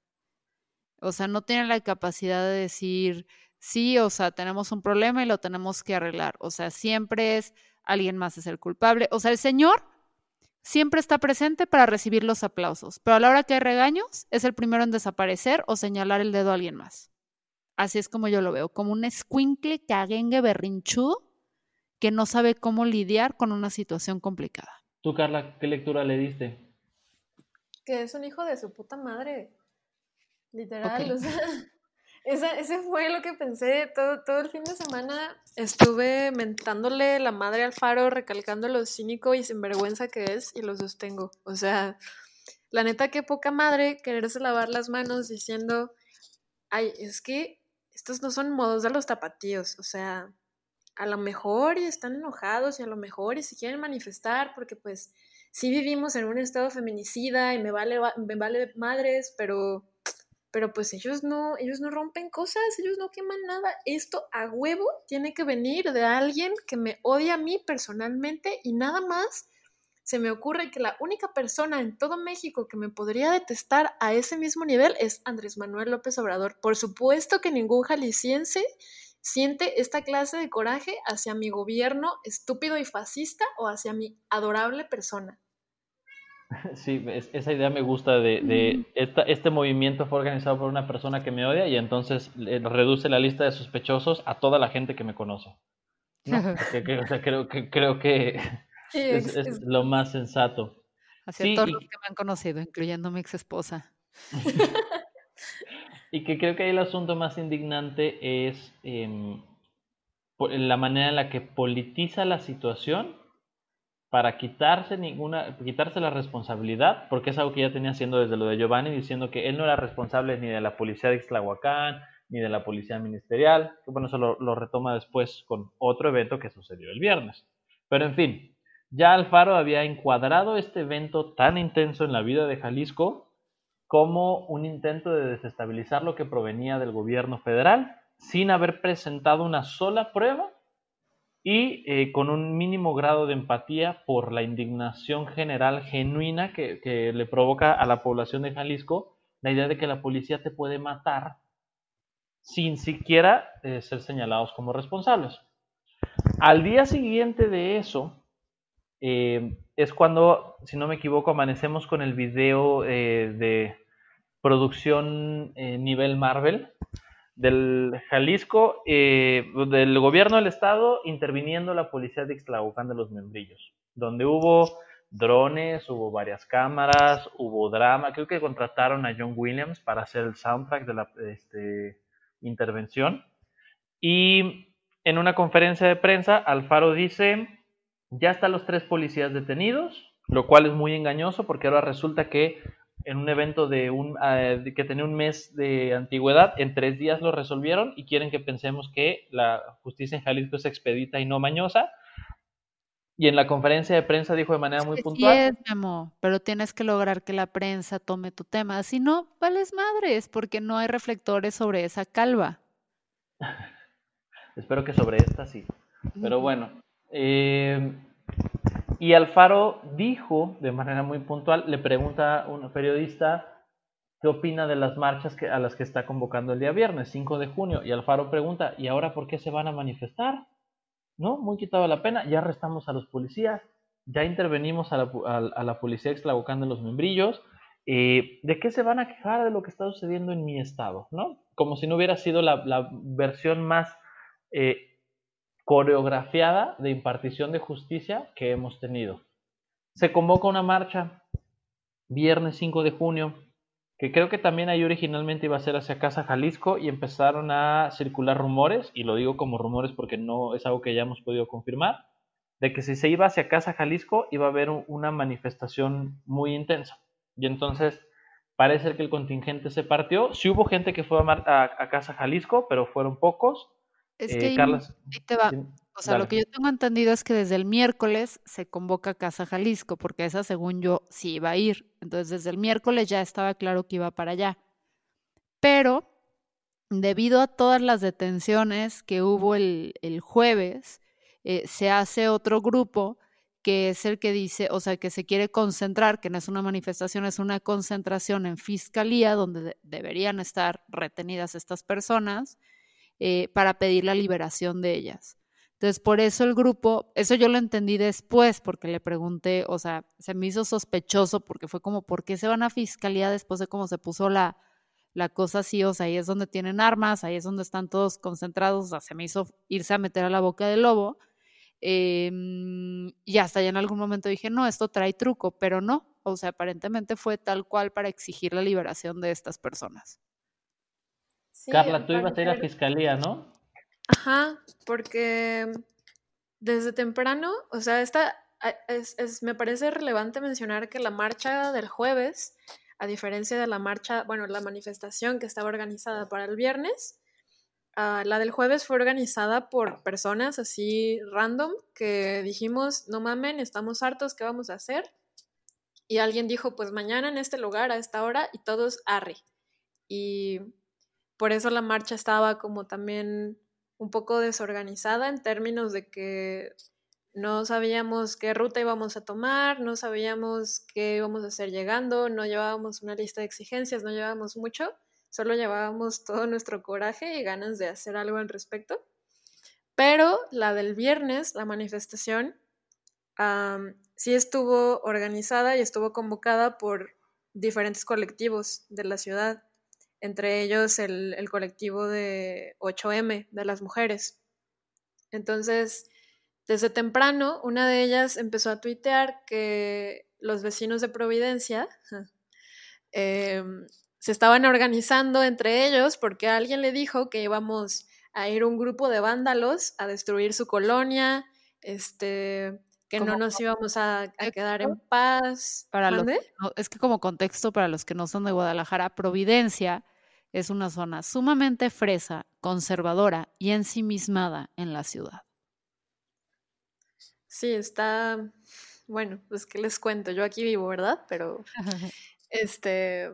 O sea, no tiene la capacidad de decir, sí, o sea, tenemos un problema y lo tenemos que arreglar. O sea, siempre es alguien más es el culpable. O sea, el Señor siempre está presente para recibir los aplausos, pero a la hora que hay regaños, es el primero en desaparecer o señalar el dedo a alguien más. Así es como yo lo veo, como un escuincle caguengue berrinchudo que no sabe cómo lidiar con una situación complicada. Tú, Carla, ¿qué lectura le diste? Que es un hijo de su puta madre. Literal, o sea, ese, fue lo que pensé todo, todo el fin de semana. Estuve mentándole la madre al faro, recalcando lo cínico y sinvergüenza que es, y lo sostengo. O sea, la neta, qué poca madre quererse lavar las manos diciendo, ay, es que estos no son modos de los tapatíos. O sea, a lo mejor y están enojados y a lo mejor y se quieren manifestar porque pues sí vivimos en un estado feminicida y me vale, me vale madres, pero, pero pues ellos no, ellos no rompen cosas, ellos no queman nada. Esto a huevo tiene que venir de alguien que me odia a mí personalmente y nada más se me ocurre que la única persona en todo México que me podría detestar a ese mismo nivel es Andrés Manuel López Obrador. Por supuesto que ningún jalisciense siente esta clase de coraje hacia mi gobierno estúpido y fascista o hacia mi adorable persona. Sí, esa idea me gusta de, este movimiento fue organizado por una persona que me odia y entonces reduce la lista de sospechosos a toda la gente que me conoce. creo que, creo que es, lo más sensato. Hacia todos los que me han conocido, incluyendo mi ex esposa. Y que creo que el asunto más indignante es em, la manera en la que politiza la situación para quitarse ninguna, quitarse la responsabilidad, porque es algo que ya tenía haciendo desde lo de Giovanni, diciendo que él no era responsable ni de la policía de Ixtlahuacán, ni de la policía ministerial, que bueno, eso lo, lo retoma después con otro evento que sucedió el viernes. Pero en fin, ya Alfaro había encuadrado este evento tan intenso en la vida de Jalisco como un intento de desestabilizar lo que provenía del gobierno federal, sin haber presentado una sola prueba y eh, con un mínimo grado de empatía por la indignación general genuina que, le provoca a la población de Jalisco la idea de que la policía te puede matar sin siquiera eh, ser señalados como responsables. Al día siguiente de eso, eh, es cuando, si no me equivoco, amanecemos con el video de producción eh, nivel Marvel, del Jalisco, eh, del gobierno del estado interviniendo la policía de Ixtlahuacán de los Membrillos, donde hubo drones, hubo varias cámaras, hubo drama, creo que contrataron a John Williams para hacer el soundtrack de la este, intervención. Y en una conferencia de prensa, Alfaro dice, ya están los tres policías detenidos, lo cual es muy engañoso porque ahora resulta que en un evento de un, uh, que tenía un mes de antigüedad, en tres días lo resolvieron y quieren que pensemos que la justicia en Jalisco es expedita y no mañosa. Y en la conferencia de prensa dijo de manera muy Sí, puntual. es, mi amor, pero tienes que lograr que la prensa tome tu tema. Si no, vales madres, porque no hay reflectores sobre esa calva. Espero que sobre esta sí. Pero bueno. Eh, y Alfaro dijo de manera muy puntual, le pregunta a un periodista qué opina de las marchas a las que está convocando el día viernes, 5 de junio. Y Alfaro pregunta, ¿y ahora por qué se van a manifestar? ¿No? Muy quitado la pena, ya arrestamos a los policías, ya intervenimos a la, policía extravocando los membrillos. Eh, ¿De qué se van a quejar de lo que está sucediendo en mi estado? ¿No? Como si no hubiera sido la, la versión más eh, coreografiada de impartición de justicia que hemos tenido. Se convoca una marcha viernes 5 de junio, que creo que también ahí originalmente iba a ser hacia Casa Jalisco y empezaron a circular rumores, y lo digo como rumores porque no es algo que ya hemos podido confirmar, de que si se iba hacia Casa Jalisco iba a haber una manifestación muy intensa. Y entonces parece que el contingente se partió. Sí hubo gente que fue a, Casa Jalisco, pero fueron pocos. Es que eh, ahí, Carlos, ahí te va. O sea, dale. lo que yo tengo entendido es que desde el miércoles se convoca a Casa Jalisco, porque esa, según yo, sí iba a ir. Entonces, desde el miércoles ya estaba claro que iba para allá. Pero, debido a todas las detenciones que hubo el, el jueves, eh, se hace otro grupo que es el que dice, o sea, que se quiere concentrar, que no es una manifestación, es una concentración en fiscalía, donde de deberían estar retenidas estas personas eh, para pedir la liberación de ellas. Entonces, por eso el grupo, eso yo lo entendí después, porque le pregunté, o sea, se me hizo sospechoso, porque fue como, ¿por qué se van a fiscalía después de cómo se puso la, la cosa así? O sea, ahí es donde tienen armas, ahí es donde están todos concentrados, o sea, se me hizo irse a meter a la boca del lobo. Eh, y hasta ya en algún momento dije, no, esto trae truco, pero no, o sea, aparentemente fue tal cual para exigir la liberación de estas personas. Sí, Carla, tú ibas a ir a fiscalía, ¿no? Ajá, porque desde temprano, o sea, esta es, es, me parece relevante mencionar que la marcha del jueves, a diferencia de la marcha, bueno, la manifestación que estaba organizada para el viernes, uh, la del jueves fue organizada por personas así random que dijimos, no mamen, estamos hartos, ¿qué vamos a hacer? Y alguien dijo, pues mañana en este lugar, a esta hora, y todos arre. Y por eso la marcha estaba como también un poco desorganizada en términos de que no sabíamos qué ruta íbamos a tomar, no sabíamos qué íbamos a hacer llegando, no llevábamos una lista de exigencias, no llevábamos mucho, solo llevábamos todo nuestro coraje y ganas de hacer algo al respecto. Pero la del viernes, la manifestación, sí estuvo organizada y estuvo convocada por diferentes colectivos de la ciudad entre ellos el, el, colectivo de 8M de las mujeres. Entonces, desde temprano, una de ellas empezó a tuitear que los vecinos de Providencia eh, se estaban organizando entre ellos porque alguien le dijo que íbamos a ir un grupo de vándalos a destruir su colonia, este, que no nos íbamos a, a quedar en paz. Para los es que como contexto para los que no son de Guadalajara, Providencia es una zona sumamente fresa, conservadora y ensimismada en la ciudad. Sí, está, bueno, pues qué les cuento, yo aquí vivo, ¿verdad? Pero este,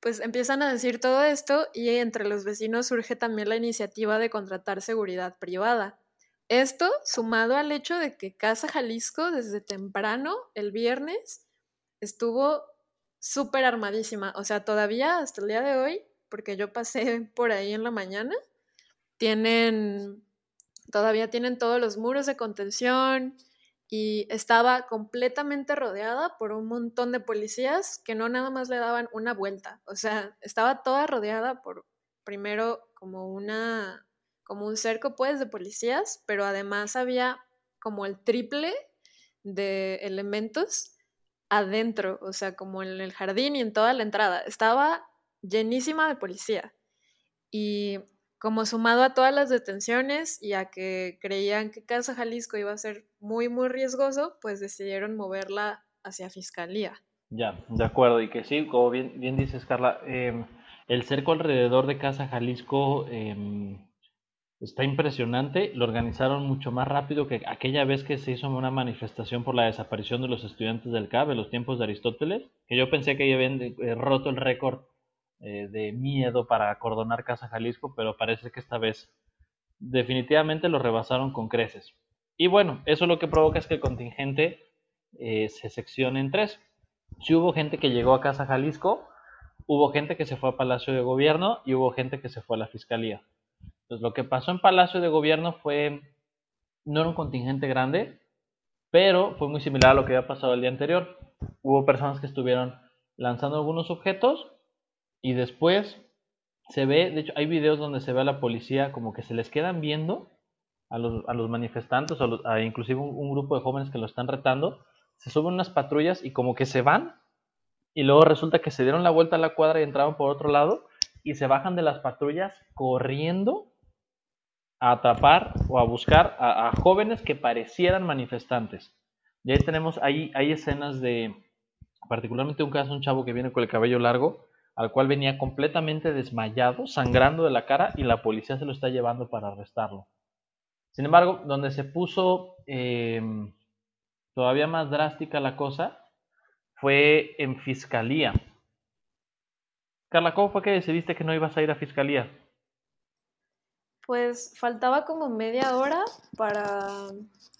pues empiezan a decir todo esto y entre los vecinos surge también la iniciativa de contratar seguridad privada. Esto sumado al hecho de que Casa Jalisco desde temprano, el viernes, estuvo súper armadísima. O sea, todavía hasta el día de hoy, porque yo pasé por ahí en la mañana, tienen, todavía tienen todos los muros de contención y estaba completamente rodeada por un montón de policías que no nada más le daban una vuelta. O sea, estaba toda rodeada por primero como una como un cerco pues de policías, pero además había como el triple de elementos adentro, o sea, como en el jardín y en toda la entrada. Estaba llenísima de policía. Y como sumado a todas las detenciones y a que creían que Casa Jalisco iba a ser muy, muy riesgoso, pues decidieron moverla hacia Fiscalía. Ya, de acuerdo, y que sí, como bien, bien dices, Carla, em, el cerco alrededor de Casa Jalisco em, está impresionante. Lo organizaron mucho más rápido que aquella vez que se hizo una manifestación por la desaparición de los estudiantes del CAB en los tiempos de Aristóteles, que yo pensé que ya habían eh, roto el récord eh, de miedo para acordonar Casa Jalisco, pero parece que esta vez definitivamente lo rebasaron con creces. Y bueno, eso lo que provoca es que el contingente eh, se seccione en tres. Si hubo gente que llegó a Casa Jalisco, hubo gente que se fue a Palacio de Gobierno y hubo gente que se fue a la Fiscalía. Entonces, lo que pasó en Palacio de Gobierno fue, no era un contingente grande, pero fue muy similar a lo que había pasado el día anterior. Hubo personas que estuvieron lanzando algunos objetos y después se ve, de hecho hay videos donde se ve a la policía como que se les quedan viendo a los, a los manifestantes, a los- a inclusive un, un grupo de jóvenes que lo están retando, se suben unas patrullas y como que se van y luego resulta que se dieron la vuelta a la cuadra y entraban por otro lado y se bajan de las patrullas corriendo a atrapar o a buscar a, a jóvenes que parecieran manifestantes. Y ahí tenemos, ahí hay escenas de, particularmente un caso, un chavo que viene con el cabello largo, al cual venía completamente desmayado, sangrando de la cara, y la policía se lo está llevando para arrestarlo. Sin embargo, donde se puso eh, todavía más drástica la cosa fue en fiscalía. Carla, ¿cómo fue que decidiste que no ibas a ir a fiscalía? Pues faltaba como media hora para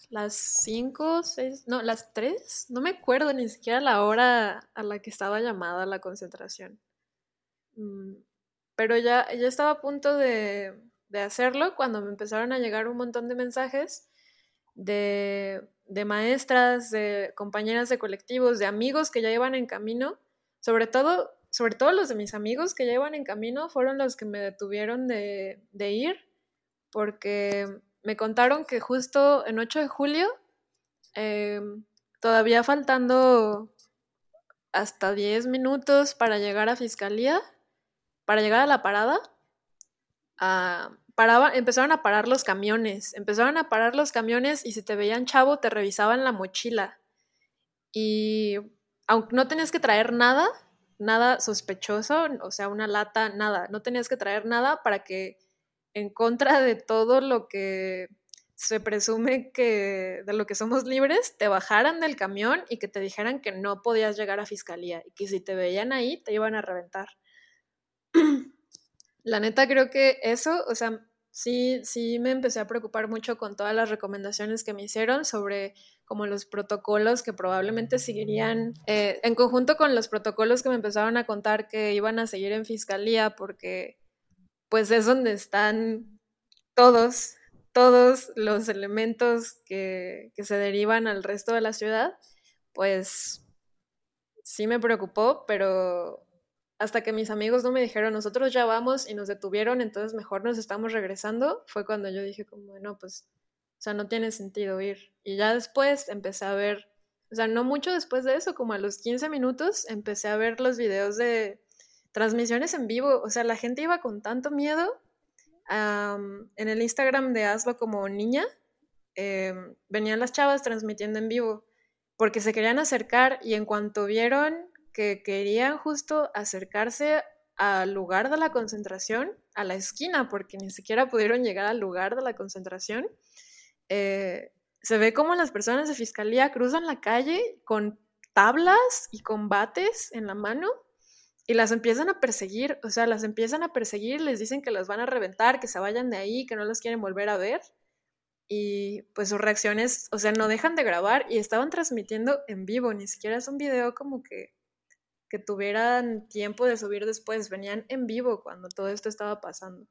las 5, 6, no, las 3. No me acuerdo ni siquiera la hora a la que estaba llamada la concentración. Mm, Pero ya, ya estaba a punto de, de hacerlo cuando me empezaron a llegar un montón de mensajes de, de maestras, de compañeras de colectivos, de amigos que ya iban en camino. Sobre todo, sobre todo los de mis amigos que ya iban en camino fueron los que me detuvieron de, de ir porque me contaron que justo en 8 de julio, eh, todavía faltando hasta 10 minutos para llegar a fiscalía, para llegar a la parada, paraba- empezaron a parar los camiones, empezaron a parar los camiones y si te veían chavo te revisaban la mochila. Y aunque no tenías que traer nada, nada sospechoso, o sea, una lata, nada, no tenías que traer nada para que en contra de todo lo que se presume que de lo que somos libres, te bajaran del camión y que te dijeran que no podías llegar a fiscalía y que si te veían ahí te iban a reventar. La neta creo que eso, o sea, sí, sí me empecé a preocupar mucho con todas las recomendaciones que me hicieron sobre como los protocolos que probablemente seguirían, eh, en conjunto con los protocolos que me empezaron a contar que iban a seguir en fiscalía porque pues es donde están todos, todos los elementos que, que se derivan al resto de la ciudad, pues sí me preocupó, pero hasta que mis amigos no me dijeron, nosotros ya vamos y nos detuvieron, entonces mejor nos estamos regresando, fue cuando yo dije como, no, pues, o sea, no tiene sentido ir. Y ya después empecé a ver, o sea, no mucho después de eso, como a los 15 minutos, empecé a ver los videos de transmisiones en vivo, o sea, la gente iba con tanto miedo. am, en el Instagram de Hazlo como niña, em, venían las chavas transmitiendo en vivo porque se querían acercar y en cuanto vieron que querían justo acercarse al lugar de la concentración, a la esquina, porque ni siquiera pudieron llegar al lugar de la concentración, eh, se ve como las personas de fiscalía cruzan la calle con tablas y combates en la mano y las empiezan a perseguir, o sea, las empiezan a perseguir, les dicen que las van a reventar, que se vayan de ahí, que no las quieren volver a ver. Y pues sus reacciones, o sea, no dejan de grabar y estaban transmitiendo en vivo, ni siquiera es un video como que, que tuvieran tiempo de subir después, venían en vivo cuando todo esto estaba pasando.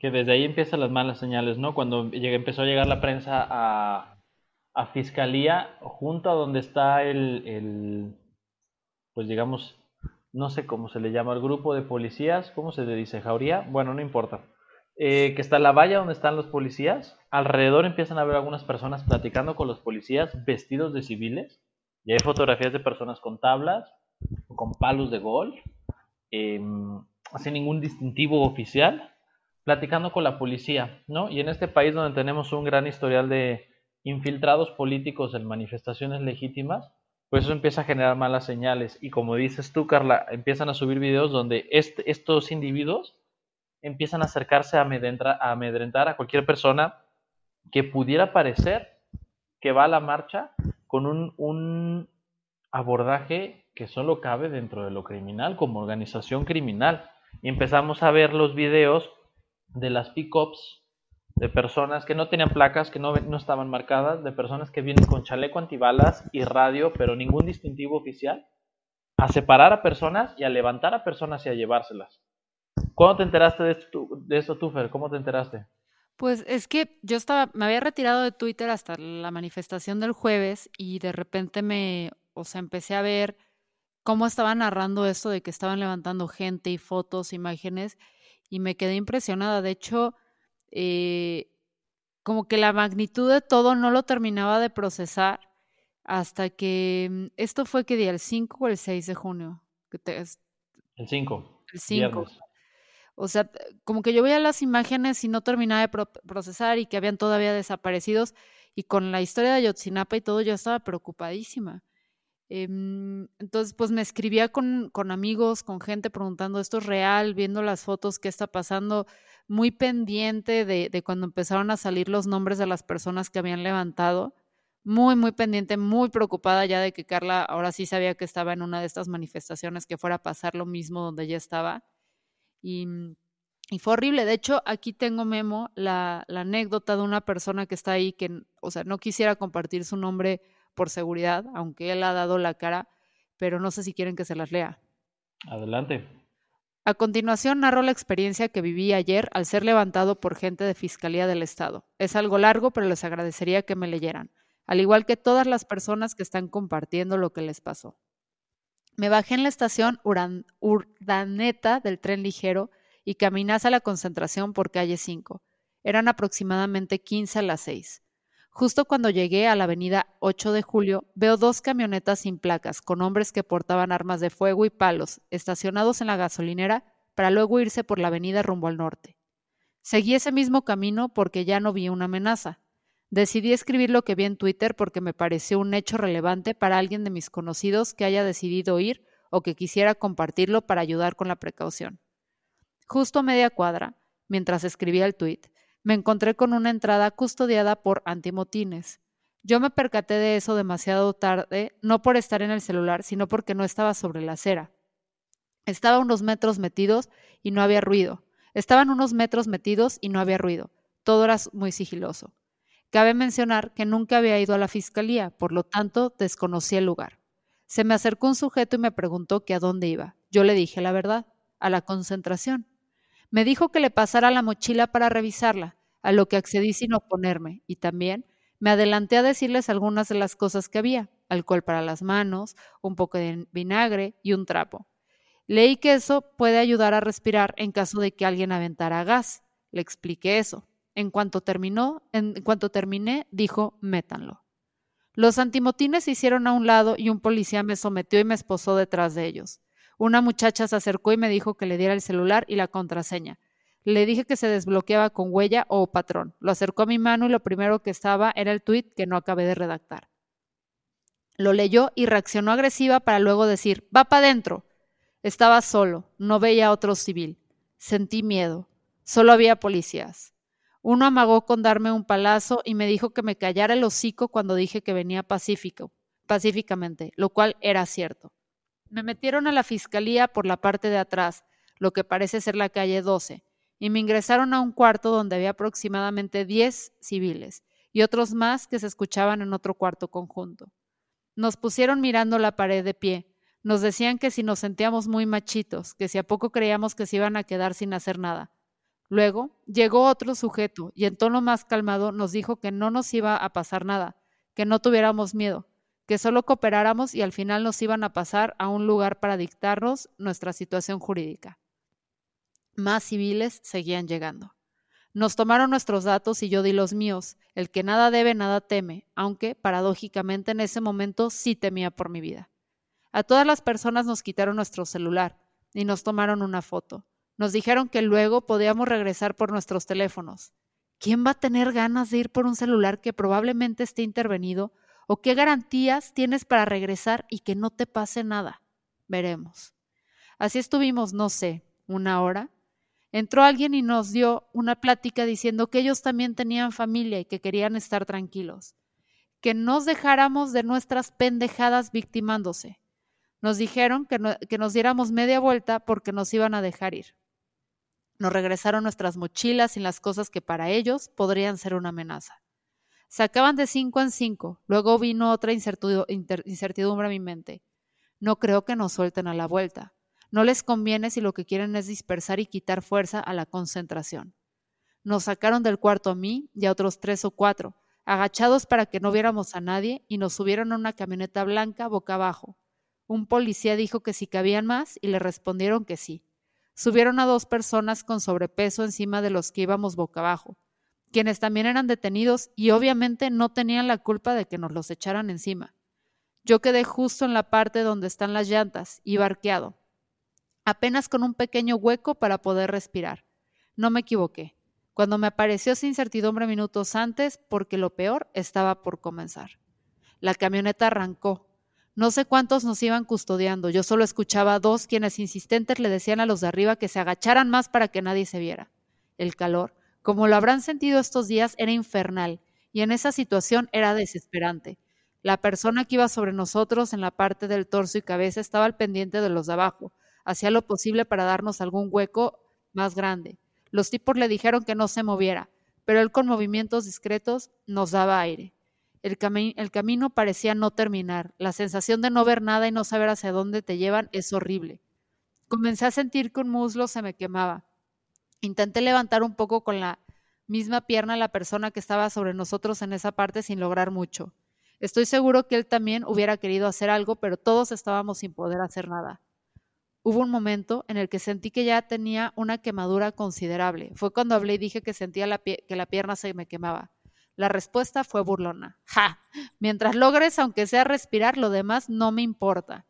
Que desde ahí empiezan las malas señales, ¿no? Cuando empezó a llegar la prensa a, a fiscalía, junto a donde está el, el, pues digamos, no sé cómo se le llama, el grupo de policías, ¿cómo se le dice? ¿Jauría? Bueno, no importa. Eh, que está la valla donde están los policías, alrededor empiezan a ver algunas personas platicando con los policías vestidos de civiles, y hay fotografías de personas con tablas, con palos de golf, em, sin ningún distintivo oficial, platicando con la policía, ¿no? Y en este país donde tenemos un gran historial de infiltrados políticos en manifestaciones legítimas, pues eso empieza a generar malas señales. Y como dices tú, Carla, empiezan a subir videos donde estos individuos empiezan a acercarse a amedrentar, a cualquier persona que pudiera parecer que va a la marcha con un abordaje que solo cabe dentro de lo criminal, como organización criminal. Y empezamos a ver los videos de las pick-ups de personas que no tenían placas, que no, no, estaban marcadas, de personas que vienen con chaleco antibalas y radio, pero ningún distintivo oficial, a separar a personas y a levantar a personas y a llevárselas. ¿Cuándo te enteraste de esto, de esto? ¿Cómo te enteraste? Pues es que yo estaba, me había retirado de Twitter hasta la manifestación del jueves y de repente me, o sea, empecé a ver cómo estaban narrando esto de que estaban levantando gente y fotos, imágenes, y me quedé impresionada. De hecho, eh, como que la magnitud de todo no lo terminaba de procesar hasta que mm, esto fue que día el 5 o el 6 de junio. Que el 5. El 5. O sea, como que yo veía las imágenes y no terminaba de procesar y que habían todavía desaparecidos. Y con la historia de Ayotzinapa y todo, yo estaba preocupadísima. Em, entonces, pues me escribía con, con, amigos, con gente preguntando, ¿esto es real? Viendo las fotos, ¿qué está pasando? Muy pendiente de, de cuando empezaron a salir los nombres de las personas que habían levantado. Muy, muy pendiente, muy preocupada ya de que Carla ahora sí sabía que estaba en una de estas manifestaciones, que fuera a pasar lo mismo donde ella estaba. Y, y fue horrible. De hecho, aquí tengo Memo la, la, anécdota de una persona que está ahí, que, o sea, no quisiera compartir su nombre por seguridad, aunque él ha dado la cara, pero no sé si quieren que se las lea. Adelante. A continuación narro la experiencia que viví ayer al ser levantado por gente de Fiscalía del Estado. Es algo largo, pero les agradecería que me leyeran, al igual que todas las personas que están compartiendo lo que les pasó. Me bajé en la estación Urdaneta del tren ligero y caminé hacia la concentración por calle 5. Eran aproximadamente 15 a las 6. Justo cuando llegué a la avenida 8 de julio, veo dos camionetas sin placas con hombres que portaban armas de fuego y palos, estacionados en la gasolinera para luego irse por la avenida rumbo al norte. Seguí ese mismo camino porque ya no vi una amenaza. Decidí escribir lo que vi en Twitter porque me pareció un hecho relevante para alguien de mis conocidos que haya decidido ir o que quisiera compartirlo para ayudar con la precaución. Justo a media cuadra, mientras escribía el tuit, me encontré con una entrada custodiada por antimotines. Yo me percaté de eso demasiado tarde, no por estar en el celular, sino porque no estaba sobre la acera. Estaba unos metros metidos y no había ruido. Estaban unos metros metidos y no había ruido. Todo era muy sigiloso. Cabe mencionar que nunca había ido a la fiscalía, por lo tanto desconocía el lugar. Se me acercó un sujeto y me preguntó que a dónde iba. Yo le dije la verdad, a la concentración. Me dijo que le pasara la mochila para revisarla, a lo que accedí sin oponerme, y también me adelanté a decirles algunas de las cosas que había, alcohol para las manos, un poco de vinagre y un trapo. Leí que eso puede ayudar a respirar en caso de que alguien aventara gas. Le expliqué eso. En cuanto terminó, en cuanto terminé, dijo, métanlo. Los antimotines se hicieron a un lado y un policía me sometió y me esposó detrás de ellos. Una muchacha se acercó y me dijo que le diera el celular y la contraseña. Le dije que se desbloqueaba con huella o patrón. Lo acercó a mi mano y lo primero que estaba era el tuit que no acabé de redactar. Lo leyó y reaccionó agresiva para luego decir, va para adentro. Estaba solo, no veía a otro civil. Sentí miedo. Solo había policías. Uno amagó con darme un palazo y me dijo que me callara el hocico cuando dije que venía pacífico, pacíficamente, lo cual era cierto. Me metieron a la fiscalía por la parte de atrás, lo que parece ser la calle 12, y me ingresaron a un cuarto donde había aproximadamente 10 civiles y otros más que se escuchaban en otro cuarto conjunto. Nos pusieron mirando la pared de pie. Nos decían que si nos sentíamos muy machitos, que si a poco creíamos que se iban a quedar sin hacer nada. Luego llegó otro sujeto y en tono más calmado nos dijo que no nos iba a pasar nada, que no tuviéramos miedo, que solo cooperáramos y al final nos iban a pasar a un lugar para dictarnos nuestra situación jurídica. Más civiles seguían llegando. Nos tomaron nuestros datos y yo di los míos. El que nada debe, nada teme, aunque, paradójicamente, en ese momento sí temía por mi vida. A todas las personas nos quitaron nuestro celular y nos tomaron una foto. Nos dijeron que luego podíamos regresar por nuestros teléfonos. ¿Quién va a tener ganas de ir por un celular que probablemente esté intervenido? ¿O qué garantías tienes para regresar y que no te pase nada? Veremos. Así estuvimos, no sé, una hora. Entró alguien y nos dio una plática diciendo que ellos también tenían familia y que querían estar tranquilos. Que nos dejáramos de nuestras pendejadas victimándose. Nos dijeron que, que nos diéramos media vuelta porque nos iban a dejar ir. Nos regresaron nuestras mochilas y las cosas que para ellos podrían ser una amenaza. Sacaban de cinco en cinco. Luego vino otra incertidumbre a mi mente. No creo que nos suelten a la vuelta. No les conviene si lo que quieren es dispersar y quitar fuerza a la concentración. Nos sacaron del cuarto a mí y a otros tres o cuatro, agachados para que no viéramos a nadie, y nos subieron a una camioneta blanca boca abajo. Un policía dijo que si cabían más y le respondieron que sí subieron a dos personas con sobrepeso encima de los que íbamos boca abajo, quienes también eran detenidos y obviamente no tenían la culpa de que nos los echaran encima. Yo quedé justo en la parte donde están las llantas y barqueado, apenas con un pequeño hueco para poder respirar. No me equivoqué, cuando me apareció esa incertidumbre minutos antes porque lo peor estaba por comenzar. La camioneta arrancó, no sé cuántos nos iban custodiando, yo solo escuchaba a dos quienes insistentes le decían a los de arriba que se agacharan más para que nadie se viera. El calor, como lo habrán sentido estos días, era infernal, y en esa situación era desesperante. La persona que iba sobre nosotros en la parte del torso y cabeza estaba al pendiente de los de abajo, hacía lo posible para darnos algún hueco más grande. Los tipos le dijeron que no se moviera, pero él con movimientos discretos nos daba aire. El, camino parecía no terminar. La sensación de no ver nada y no saber hacia dónde te llevan es horrible. Comencé a sentir que un muslo se me quemaba. Intenté levantar un poco con la misma pierna a la persona que estaba sobre nosotros en esa parte sin lograr mucho. Estoy seguro que él también hubiera querido hacer algo, pero todos estábamos sin poder hacer nada. Hubo un momento en el que sentí que ya tenía una quemadura considerable. Fue cuando hablé y dije que sentía la que la pierna se me quemaba. La respuesta fue burlona. ¡Ja! Mientras logres, aunque sea respirar, lo demás no me importa.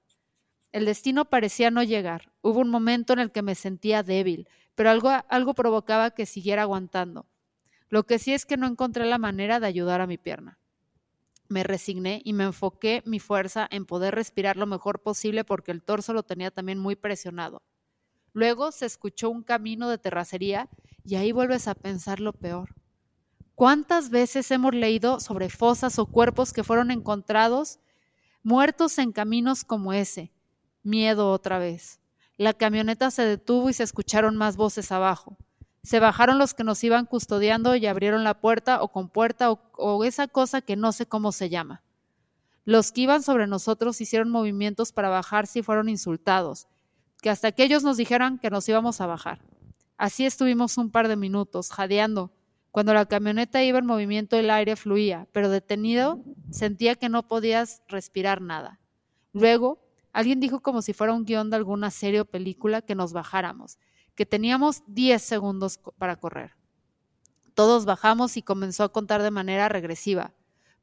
El destino parecía no llegar. Hubo un momento en el que me sentía débil, pero algo, algo provocaba que siguiera aguantando. Lo que sí es que no encontré la manera de ayudar a mi pierna. Me resigné y me enfoqué mi fuerza en poder respirar lo mejor posible porque el torso lo tenía también muy presionado. Luego se escuchó un camino de terracería y ahí vuelves a pensar lo peor. ¿Cuántas veces hemos leído sobre fosas o cuerpos que fueron encontrados muertos en caminos como ese? Miedo otra vez. La camioneta se detuvo y se escucharon más voces abajo. Se bajaron los que nos iban custodiando y abrieron la puerta o con puerta o, o esa cosa que no sé cómo se llama. Los que iban sobre nosotros hicieron movimientos para bajarse y fueron insultados, que hasta que ellos nos dijeran que nos íbamos a bajar. Así estuvimos un par de minutos, jadeando, cuando la camioneta iba en movimiento el aire fluía, pero detenido sentía que no podías respirar nada. Luego, alguien dijo como si fuera un guion de alguna serie o película que nos bajáramos, que teníamos 10 segundos para correr. Todos bajamos y comenzó a contar de manera regresiva.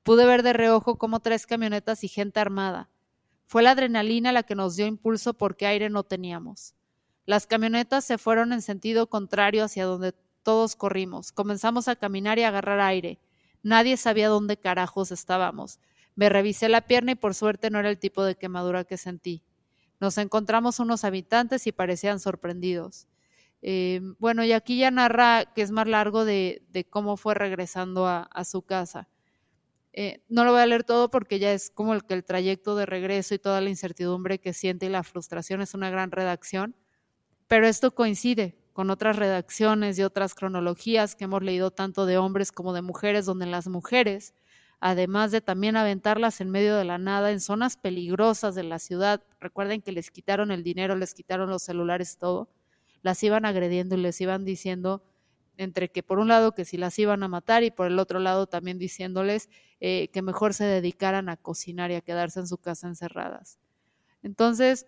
Pude ver de reojo como tres camionetas y gente armada. Fue la adrenalina la que nos dio impulso porque aire no teníamos. Las camionetas se fueron en sentido contrario hacia donde todos corrimos. Comenzamos a caminar y a agarrar aire. Nadie sabía dónde carajos estábamos. Me revisé la pierna y por suerte no era el tipo de quemadura que sentí. Nos encontramos unos habitantes y parecían sorprendidos. Eh, bueno, y aquí ya narra que es más largo de, cómo fue regresando a, su casa. Eh, no lo voy a leer todo porque ya es como el que el trayecto de regreso y toda la incertidumbre que siente y la frustración es una gran redacción, pero esto coincide con otras redacciones y otras cronologías que hemos leído tanto de hombres como de mujeres, donde las mujeres, además de también aventarlas en medio de la nada, en zonas peligrosas de la ciudad, recuerden que les quitaron el dinero, les quitaron los celulares, todo, las iban agrediendo y les iban diciendo entre que por un lado que si las iban a matar y por el otro lado también diciéndoles eh, que mejor se dedicaran a cocinar y a quedarse en su casa encerradas. Entonces,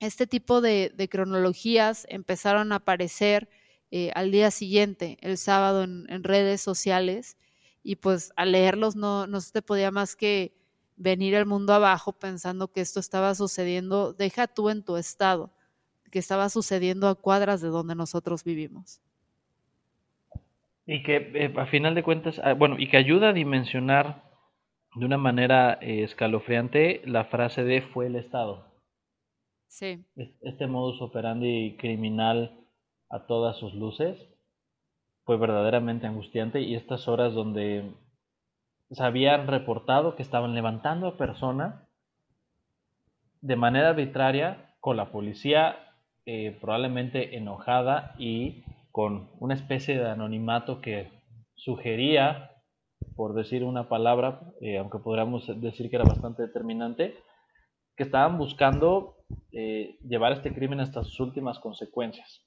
este tipo de, cronologías empezaron a aparecer eh, al día siguiente, el sábado, en, redes sociales, y pues al leerlos no, no se te podía más que venir el mundo abajo pensando que esto estaba sucediendo, deja tú en tu estado, que estaba sucediendo a cuadras de donde nosotros vivimos. Y que eh, a final de cuentas, ah, bueno, y que ayuda a dimensionar de una manera eh, escalofriante la frase de fue el Estado. Sí. Este modus operandi criminal a todas sus luces fue verdaderamente angustiante y estas horas donde se habían reportado que estaban levantando a personas de manera arbitraria con la policía eh, probablemente enojada y con una especie de anonimato que sugería, por decir una palabra, eh, aunque podríamos decir que era bastante determinante, que estaban buscando eh, llevar este crimen hasta sus últimas consecuencias.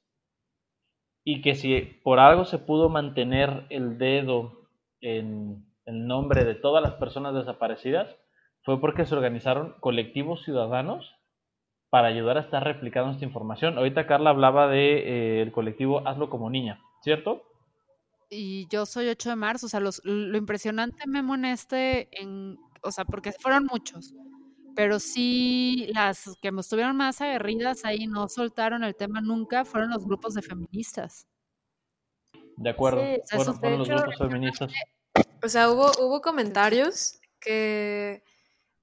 Y que si por algo se pudo mantener el dedo en el nombre de todas las personas desaparecidas, fue porque se organizaron colectivos ciudadanos para ayudar a estar replicando esta información. Ahorita Carla hablaba del de, colectivo Hazlo como niña, ¿cierto? Y yo soy 8 de marzo, o sea, lo impresionante, Memo, en este, en, o sea, porque fueron muchos, pero sí las que estuvieron más aguerridas ahí no soltaron el tema nunca fueron los grupos de feministas. De acuerdo, fueron, los grupos feministas. O sea, hubo, hubo comentarios que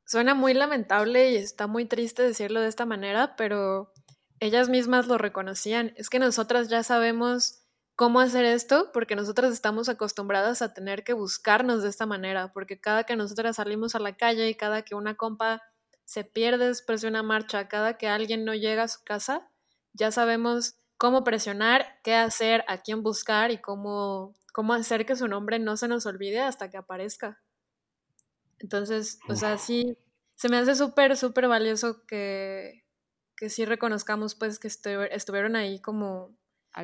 suena muy lamentable y está muy triste decirlo de esta manera, pero ellas mismas lo reconocían. Es que nosotras ya sabemos cómo hacer esto porque nosotras estamos acostumbradas a tener que buscarnos de esta manera, porque cada que nosotras salimos a la calle y cada que una compa se pierde después de una marcha, cada que alguien no llega a su casa, ya sabemos cómo presionar, qué hacer, a quién buscar y cómo, cómo hacer que su nombre no se nos olvide hasta que aparezca. Entonces, o sea, sí, se me hace súper, súper valioso que, que sí reconozcamos pues que estuvieron ahí como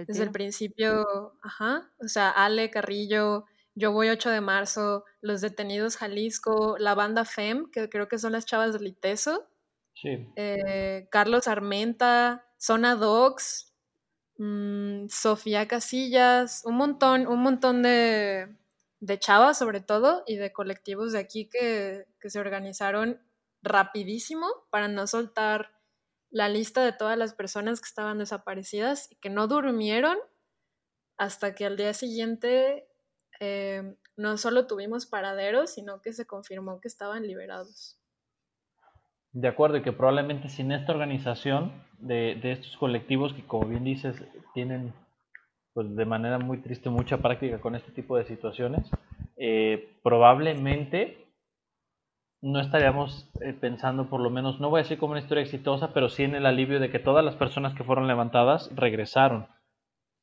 desde el principio, ajá, o sea, Ale Carrillo, yo voy 8 de marzo, Los Detenidos Jalisco, la banda FEM, que creo que son las chavas del ITESO. Sí. Eh, Carlos Armenta, Zona Dogs, mm, Sofía Casillas, un montón, un montón de, de chavas sobre todo y de colectivos de aquí que, que se organizaron rapidísimo para no soltar la lista de todas las personas que estaban desaparecidas y que no durmieron hasta que al día siguiente eh, no solo tuvimos paraderos, sino que se confirmó que estaban liberados. De acuerdo, y que probablemente sin esta organización de, estos colectivos que, como bien dices, tienen pues, de manera muy triste mucha práctica con este tipo de situaciones, eh, probablemente no estaríamos eh, pensando, por lo menos, no voy a decir como una historia exitosa, pero sí en el alivio de que todas las personas que fueron levantadas regresaron.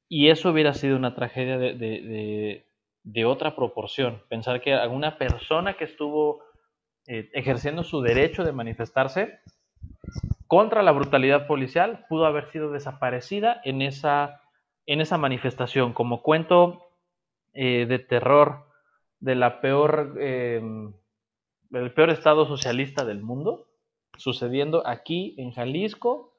Y eso hubiera sido una tragedia de, de otra proporción. Pensar que alguna persona que estuvo eh, ejerciendo su derecho de manifestarse contra la brutalidad policial pudo haber sido desaparecida en esa, en esa manifestación, como cuento eh, de terror de la peor, em, del peor estado socialista del mundo, sucediendo aquí en Jalisco,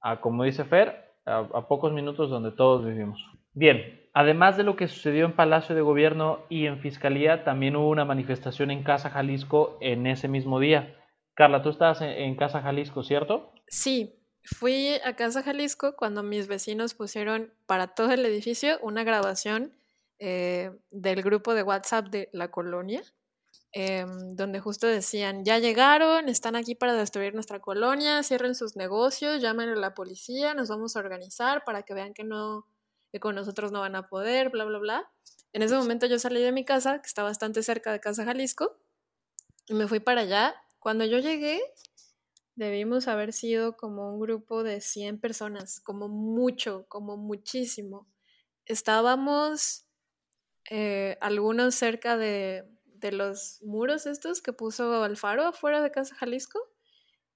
a, como dice Fer, a pocos minutos donde todos vivimos. Bien, además de lo que sucedió en Palacio de Gobierno y en Fiscalía, también hubo una manifestación en Casa Jalisco en ese mismo día. Carla, tú estabas en, Casa Jalisco, ¿cierto? Sí, fui a Casa Jalisco cuando mis vecinos pusieron para todo el edificio una grabación eh, del grupo de WhatsApp de la colonia, em, donde justo decían, ya llegaron, están aquí para destruir nuestra colonia, cierren sus negocios, llamen a la policía, nos vamos a organizar para que vean que no, que con nosotros no van a poder, bla, bla, bla. En ese momento yo salí de mi casa, que está bastante cerca de Casa Jalisco, y me fui para allá. Cuando yo llegué, debimos haber sido como un grupo de 100 personas, como mucho, como muchísimo. Estábamos eh, algunos cerca de, de, los muros estos que puso Alfaro afuera de Casa Jalisco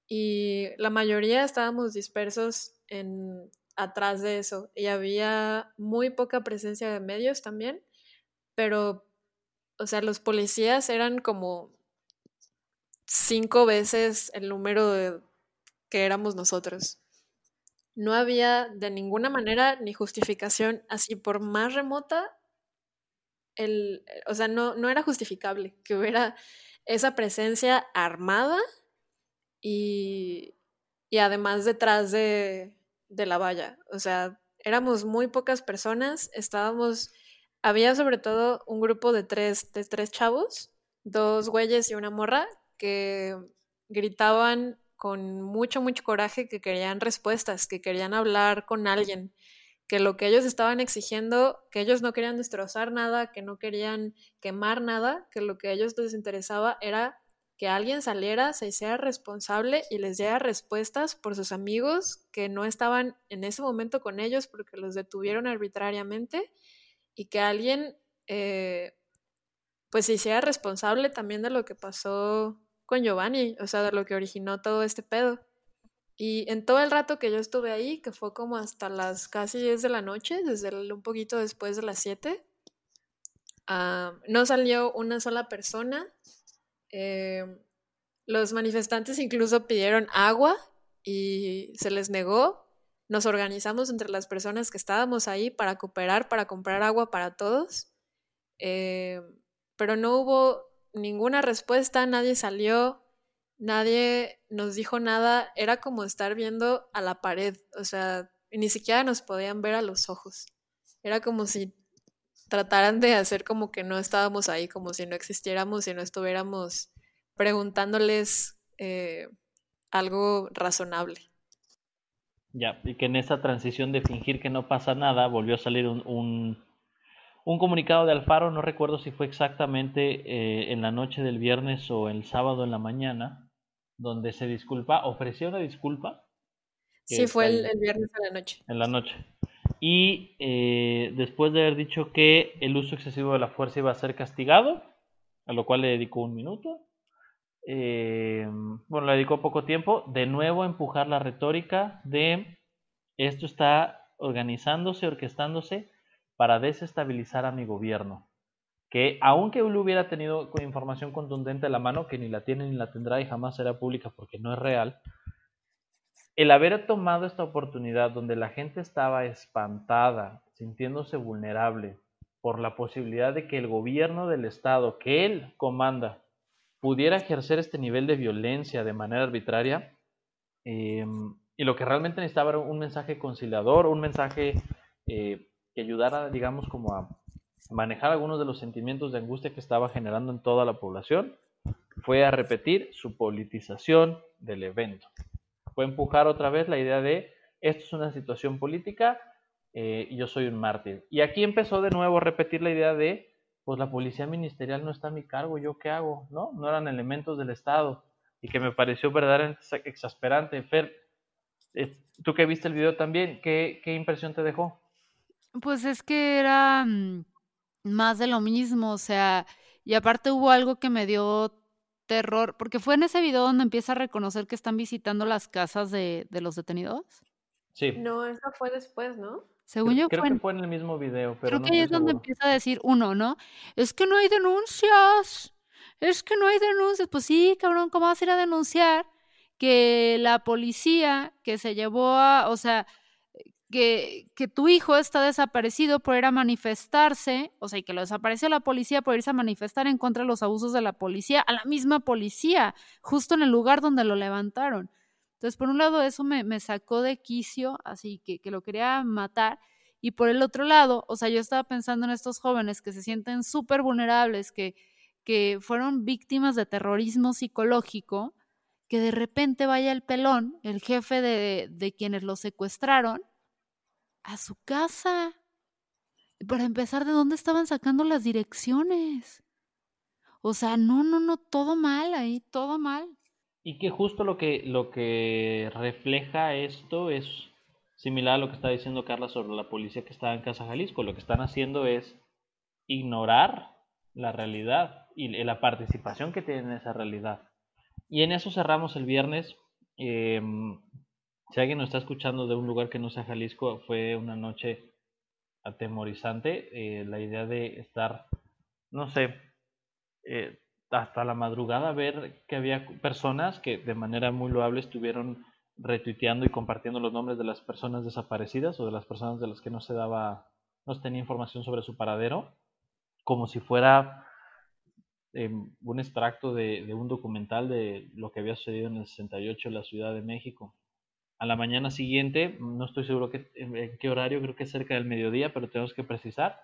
y la mayoría estábamos dispersos en atrás de eso y había muy poca presencia de medios también, pero, o sea, los policías eran como cinco veces el número de, que éramos nosotros. No había de ninguna manera ni justificación, así por más remota, el, o sea, no, no era justificable que hubiera esa presencia armada y, y además detrás de, de la valla. O sea, éramos muy pocas personas, estábamos, había sobre todo un grupo de tres, de tres chavos, dos güeyes y una morra, que gritaban con mucho, mucho coraje que querían respuestas, que querían hablar con alguien, que lo que ellos estaban exigiendo, que ellos no querían destrozar nada, que no querían quemar nada, que lo que a ellos les interesaba era que alguien saliera, se hiciera responsable y les diera respuestas por sus amigos que no estaban en ese momento con ellos porque los detuvieron arbitrariamente y que alguien eh, pues se hiciera responsable también de lo que pasó con Giovanni, o sea, de lo que originó todo este pedo. Y en todo el rato que yo estuve ahí, que fue como hasta las casi 10 de la noche, desde un poquito después de las 7, ah, no salió una sola persona. Eh, los manifestantes incluso pidieron agua y se les negó. Nos organizamos entre las personas que estábamos ahí para cooperar, para comprar agua para todos. Eh, pero no hubo ninguna respuesta, nadie salió, nadie nos dijo nada, era como estar viendo a la pared, o sea, ni siquiera nos podían ver a los ojos. Era como si trataran de hacer como que no estábamos ahí, como si no existiéramos y no estuviéramos preguntándoles eh, algo razonable. Ya, y que en esa transición de fingir que no pasa nada volvió a salir un un comunicado de Alfaro, no recuerdo si fue exactamente eh, en la noche del viernes o el sábado en la mañana, donde se disculpa, ofreció una disculpa. Sí, fue el, viernes en la noche. En la noche. Y eh, después de haber dicho que el uso excesivo de la fuerza iba a ser castigado, a lo cual le dedicó un minuto, eh, bueno, le dedicó poco tiempo, de nuevo a empujar la retórica de esto está organizándose, orquestándose para desestabilizar a mi gobierno. Que aunque él hubiera tenido información contundente a la mano, que ni la tiene ni la tendrá y jamás será pública porque no es real, el haber tomado esta oportunidad donde la gente estaba espantada, sintiéndose vulnerable por la posibilidad de que el gobierno del Estado que él comanda pudiera ejercer este nivel de violencia de manera arbitraria, em, y lo que realmente necesitaba era un mensaje conciliador, un mensaje eh, que ayudara, digamos, como a manejar algunos de los sentimientos de angustia que estaba generando en toda la población, fue a repetir su politización del evento. Fue empujar otra vez la idea de esto es una situación política eh, yo soy un mártir. Y aquí empezó de nuevo a repetir la idea de pues la policía ministerial no está a mi cargo, ¿yo qué hago? ¿No? No eran elementos del Estado y que me pareció verdaderamente exasperante. Fer, eh, tú que viste el video también, ¿qué, qué impresión te dejó? Pues es que era mm, más de lo mismo, o sea, y aparte hubo algo que me dio terror, porque fue en ese video donde empieza a reconocer que están visitando las casas de, de los detenidos. Sí. No, eso fue después, ¿no? Según yo creo fue que en, fue en el mismo video, pero creo no que ahí es donde empieza a decir uno, ¿no? Es que no hay denuncias, es que no hay denuncias. Pues sí, cabrón, ¿cómo vas a ir a denunciar que la policía que se llevó a, o sea, que, tu hijo está desaparecido por ir a manifestarse, o sea, y que lo desapareció la policía por irse a manifestar en contra de los abusos de la policía, a la misma policía, justo en el lugar donde lo levantaron. Entonces, por un lado, eso me, sacó de quicio, así que, que lo quería matar. Y por el otro lado, o sea, yo estaba pensando en estos jóvenes que se sienten súper vulnerables, que, que fueron víctimas de terrorismo psicológico, que de repente vaya el pelón, el jefe de, de quienes lo secuestraron, a su casa. Para empezar, ¿de dónde estaban sacando las direcciones? O sea, no, no, no, todo mal ahí, todo mal. Y que justo lo que, lo que refleja esto es similar a lo que está diciendo Carla sobre la policía que está en Casa Jalisco. Lo que están haciendo es ignorar la realidad y la participación que tienen en esa realidad. Y en eso cerramos el viernes. Em, si alguien nos está escuchando de un lugar que no sea Jalisco, fue una noche atemorizante. Eh, la idea de estar, no sé, eh, hasta la madrugada ver que había personas que de manera muy loable estuvieron retuiteando y compartiendo los nombres de las personas desaparecidas o de las personas de las que no se daba, no se tenía información sobre su paradero, como si fuera em, un extracto de, de, un documental de lo que había sucedido en el 68 en la Ciudad de México. A la mañana siguiente, no estoy seguro que, en qué horario, creo que es cerca del mediodía, pero tenemos que precisar,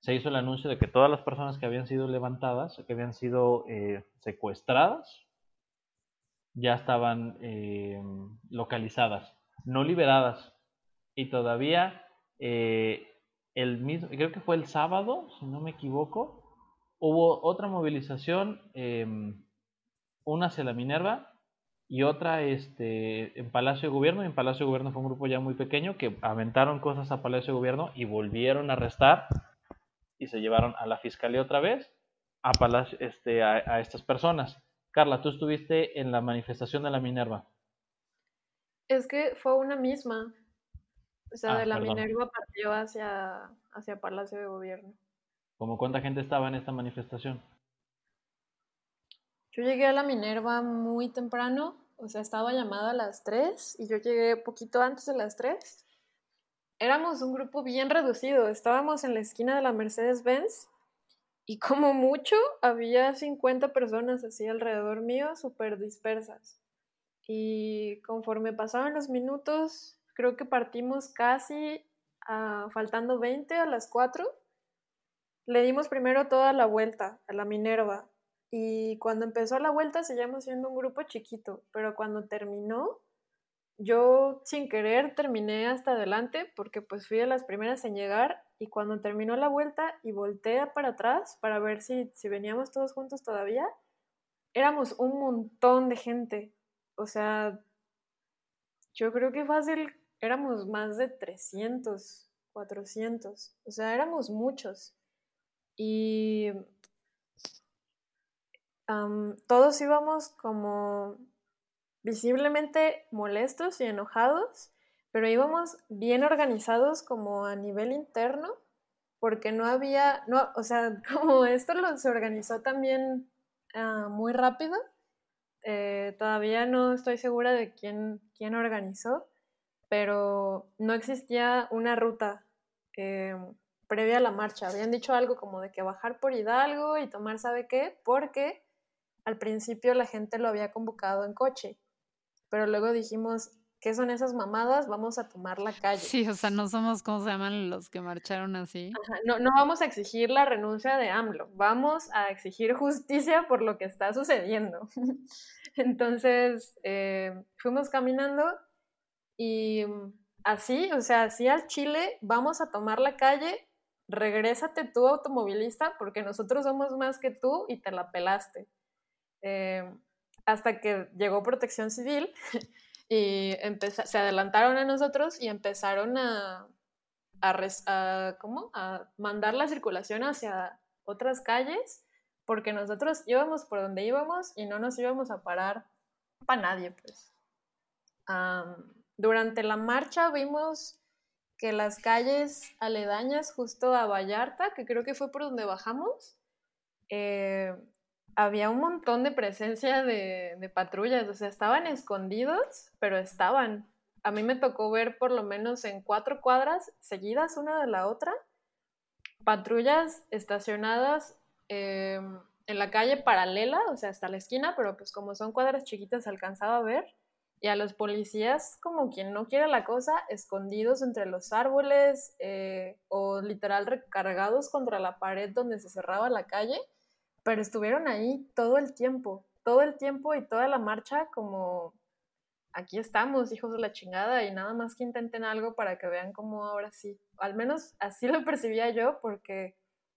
se hizo el anuncio de que todas las personas que habían sido levantadas, que habían sido eh, secuestradas, ya estaban eh, localizadas, no liberadas. Y todavía eh, el mismo, creo que fue el sábado, si no me equivoco, hubo otra movilización, em, una hacia la Minerva y otra este, en Palacio de Gobierno. Y en Palacio de Gobierno fue un grupo ya muy pequeño que aventaron cosas a Palacio de Gobierno y volvieron a arrestar y se llevaron a la fiscalía otra vez a, este, a, estas personas. Carla, tú estuviste en la manifestación de la Minerva. Es que fue una misma. O sea, ah, de la Minerva partió hacia, hacia Palacio de Gobierno. ¿Cómo cuánta gente estaba en esta manifestación? Yo llegué a la Minerva muy temprano, o sea, estaba llamada a las 3 y yo llegué poquito antes de las 3 éramos un grupo bien reducido. Estábamos en la esquina de la Mercedes-Benz y como mucho había 50 personas así alrededor mío, súper dispersas. Y conforme pasaban los minutos, creo que partimos casi faltando 20 a las 4. Le dimos primero toda la vuelta a la Minerva. Y cuando empezó la vuelta seguíamos siendo un grupo chiquito, pero cuando terminó, yo sin querer terminé hasta adelante porque pues fui de las primeras en llegar y cuando terminó la vuelta y volteé para atrás para ver si, si veníamos todos juntos todavía, éramos un montón de gente. O sea, yo creo que fácil éramos más de 300, 400. O sea, éramos muchos. Y todos íbamos como visiblemente molestos y enojados, pero íbamos bien organizados como a nivel interno, porque no había, no, o sea, como esto lo, se organizó también ah, muy rápido, eh, todavía no estoy segura de quién, quién organizó, pero no existía una ruta eh, previa a la marcha. Habían dicho algo como de que bajar por Hidalgo y tomar sabe qué, porque al principio la gente lo había convocado en coche pero luego dijimos, ¿qué son esas mamadas? Vamos a tomar la calle. Sí, o sea, no somos, ¿cómo se llaman los que marcharon así? no, no vamos a exigir la renuncia de AMLO, vamos a exigir justicia por lo que está sucediendo. Entonces, eh, fuimos caminando y así, o sea, así al Chile, vamos a tomar la calle, regrésate tú automovilista porque nosotros somos más que tú y te la pelaste. Eh, hasta que llegó Protección Civil y se adelantaron a nosotros y empezaron a, a, ¿cómo? a mandar la circulación hacia otras calles porque nosotros íbamos por donde íbamos y no nos íbamos a parar para nadie, pues. durante la marcha vimos que las calles aledañas justo a Vallarta, que creo que fue por donde bajamos, eh, había un montón de presencia de, patrullas, o sea, estaban escondidos, pero estaban. A mí me tocó ver por lo menos en cuatro cuadras seguidas una de la otra, patrullas estacionadas em, en la calle paralela, o sea, hasta la esquina, pero pues como son cuadras chiquitas alcanzaba a ver, y a los policías como quien no quiere la cosa, escondidos entre los árboles eh, o literal recargados contra la pared donde se cerraba la calle, pero estuvieron ahí todo el tiempo, todo el tiempo y toda la marcha como aquí estamos, hijos de la chingada, y nada más que intenten algo para que vean cómo ahora sí. Al menos así lo percibía yo porque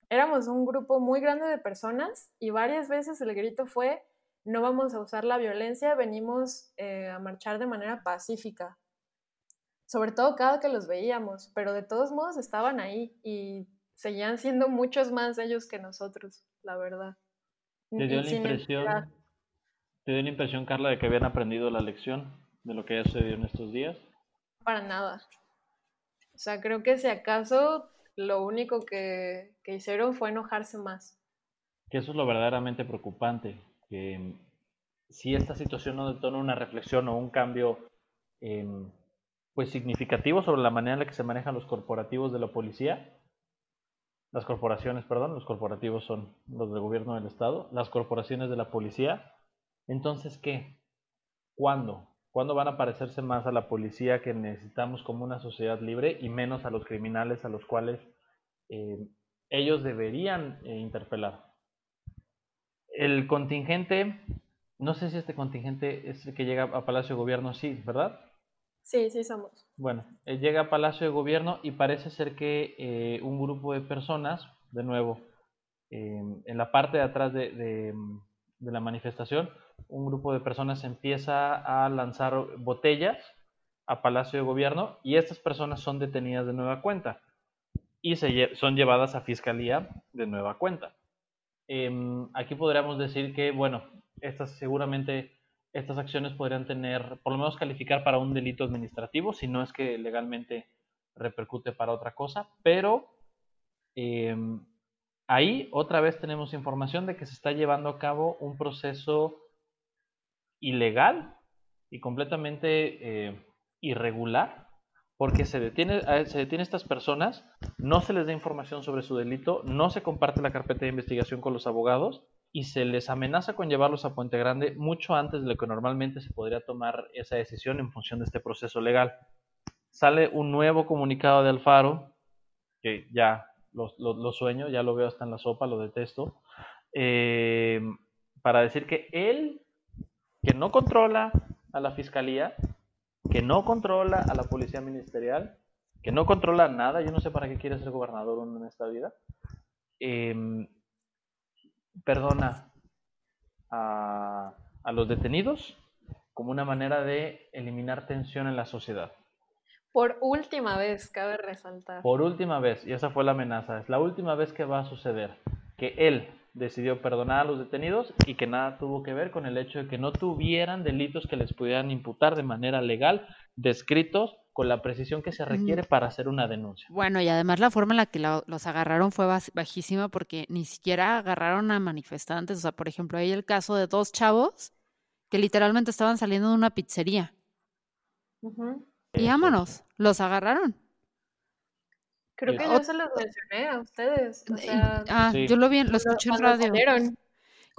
éramos un grupo muy grande de personas y varias veces el grito fue no vamos a usar la violencia, venimos eh, a marchar de manera pacífica. Sobre todo cada que los veíamos, pero de todos modos estaban ahí y seguían siendo muchos más ellos que nosotros, la verdad. ¿Te dio, la impresión, ¿Te dio la impresión, Carla, de que habían aprendido la lección de lo que ha sucedido en estos días? Para nada. O sea, creo que si acaso lo único que, que hicieron fue enojarse más. Que eso es lo verdaderamente preocupante, que si esta situación no detona una reflexión o un cambio em, pues significativo sobre la manera en la que se manejan los corporativos de la policía, las corporaciones, perdón, los corporativos son los del gobierno del estado, las corporaciones de la policía, entonces ¿qué? ¿Cuándo? ¿Cuándo van a parecerse más a la policía que necesitamos como una sociedad libre y menos a los criminales a los cuales em, ellos deberían eh, interpelar? el contingente, no sé si este contingente es el que llega a Palacio de Gobierno, sí, ¿verdad? Sí, sí somos. Bueno, él llega a Palacio de Gobierno y parece ser que eh, un grupo de personas, de nuevo, em, en la parte de atrás de, de, la manifestación, un grupo de personas empieza a lanzar botellas a Palacio de Gobierno y estas personas son detenidas de nueva cuenta y se, son llevadas a Fiscalía de nueva cuenta. Em, aquí podríamos decir que, bueno, estas seguramente estas acciones podrían tener, por lo menos calificar para un delito administrativo, si no es que legalmente repercute para otra cosa, pero em, ahí otra vez tenemos información de que se está llevando a cabo un proceso ilegal y completamente eh, irregular porque se detiene, se detiene a estas personas, no se les da información sobre su delito, no se comparte la carpeta de investigación con los abogados y se les amenaza con llevarlos a Puente Grande mucho antes de lo que normalmente se podría tomar esa decisión en función de este proceso legal. Sale un nuevo comunicado de Alfaro, que ya lo, sueño, ya lo veo hasta en la sopa, lo detesto, eh, para decir que él, que no controla a la fiscalía, que no controla a la policía ministerial, que no controla nada, yo no sé para qué quiere ser gobernador en esta vida, em, perdona a, a los detenidos como una manera de eliminar tensión en la sociedad. Por última vez, cabe resaltar. Por última vez, y esa fue la amenaza, es la última vez que va a suceder, que él decidió perdonar a los detenidos y que nada tuvo que ver con el hecho de que no tuvieran delitos que les pudieran imputar de manera legal, descritos con la precisión que se requiere para hacer una denuncia. Bueno, y además la forma en la que los agarraron fue bajísima porque ni siquiera agarraron a manifestantes. O sea, por ejemplo, hay el caso de dos chavos que literalmente estaban saliendo de una pizzería. Y vámonos, los agarraron. Creo que yo se los mencioné a ustedes. O sea, ah, yo lo vi, lo escuché en radio.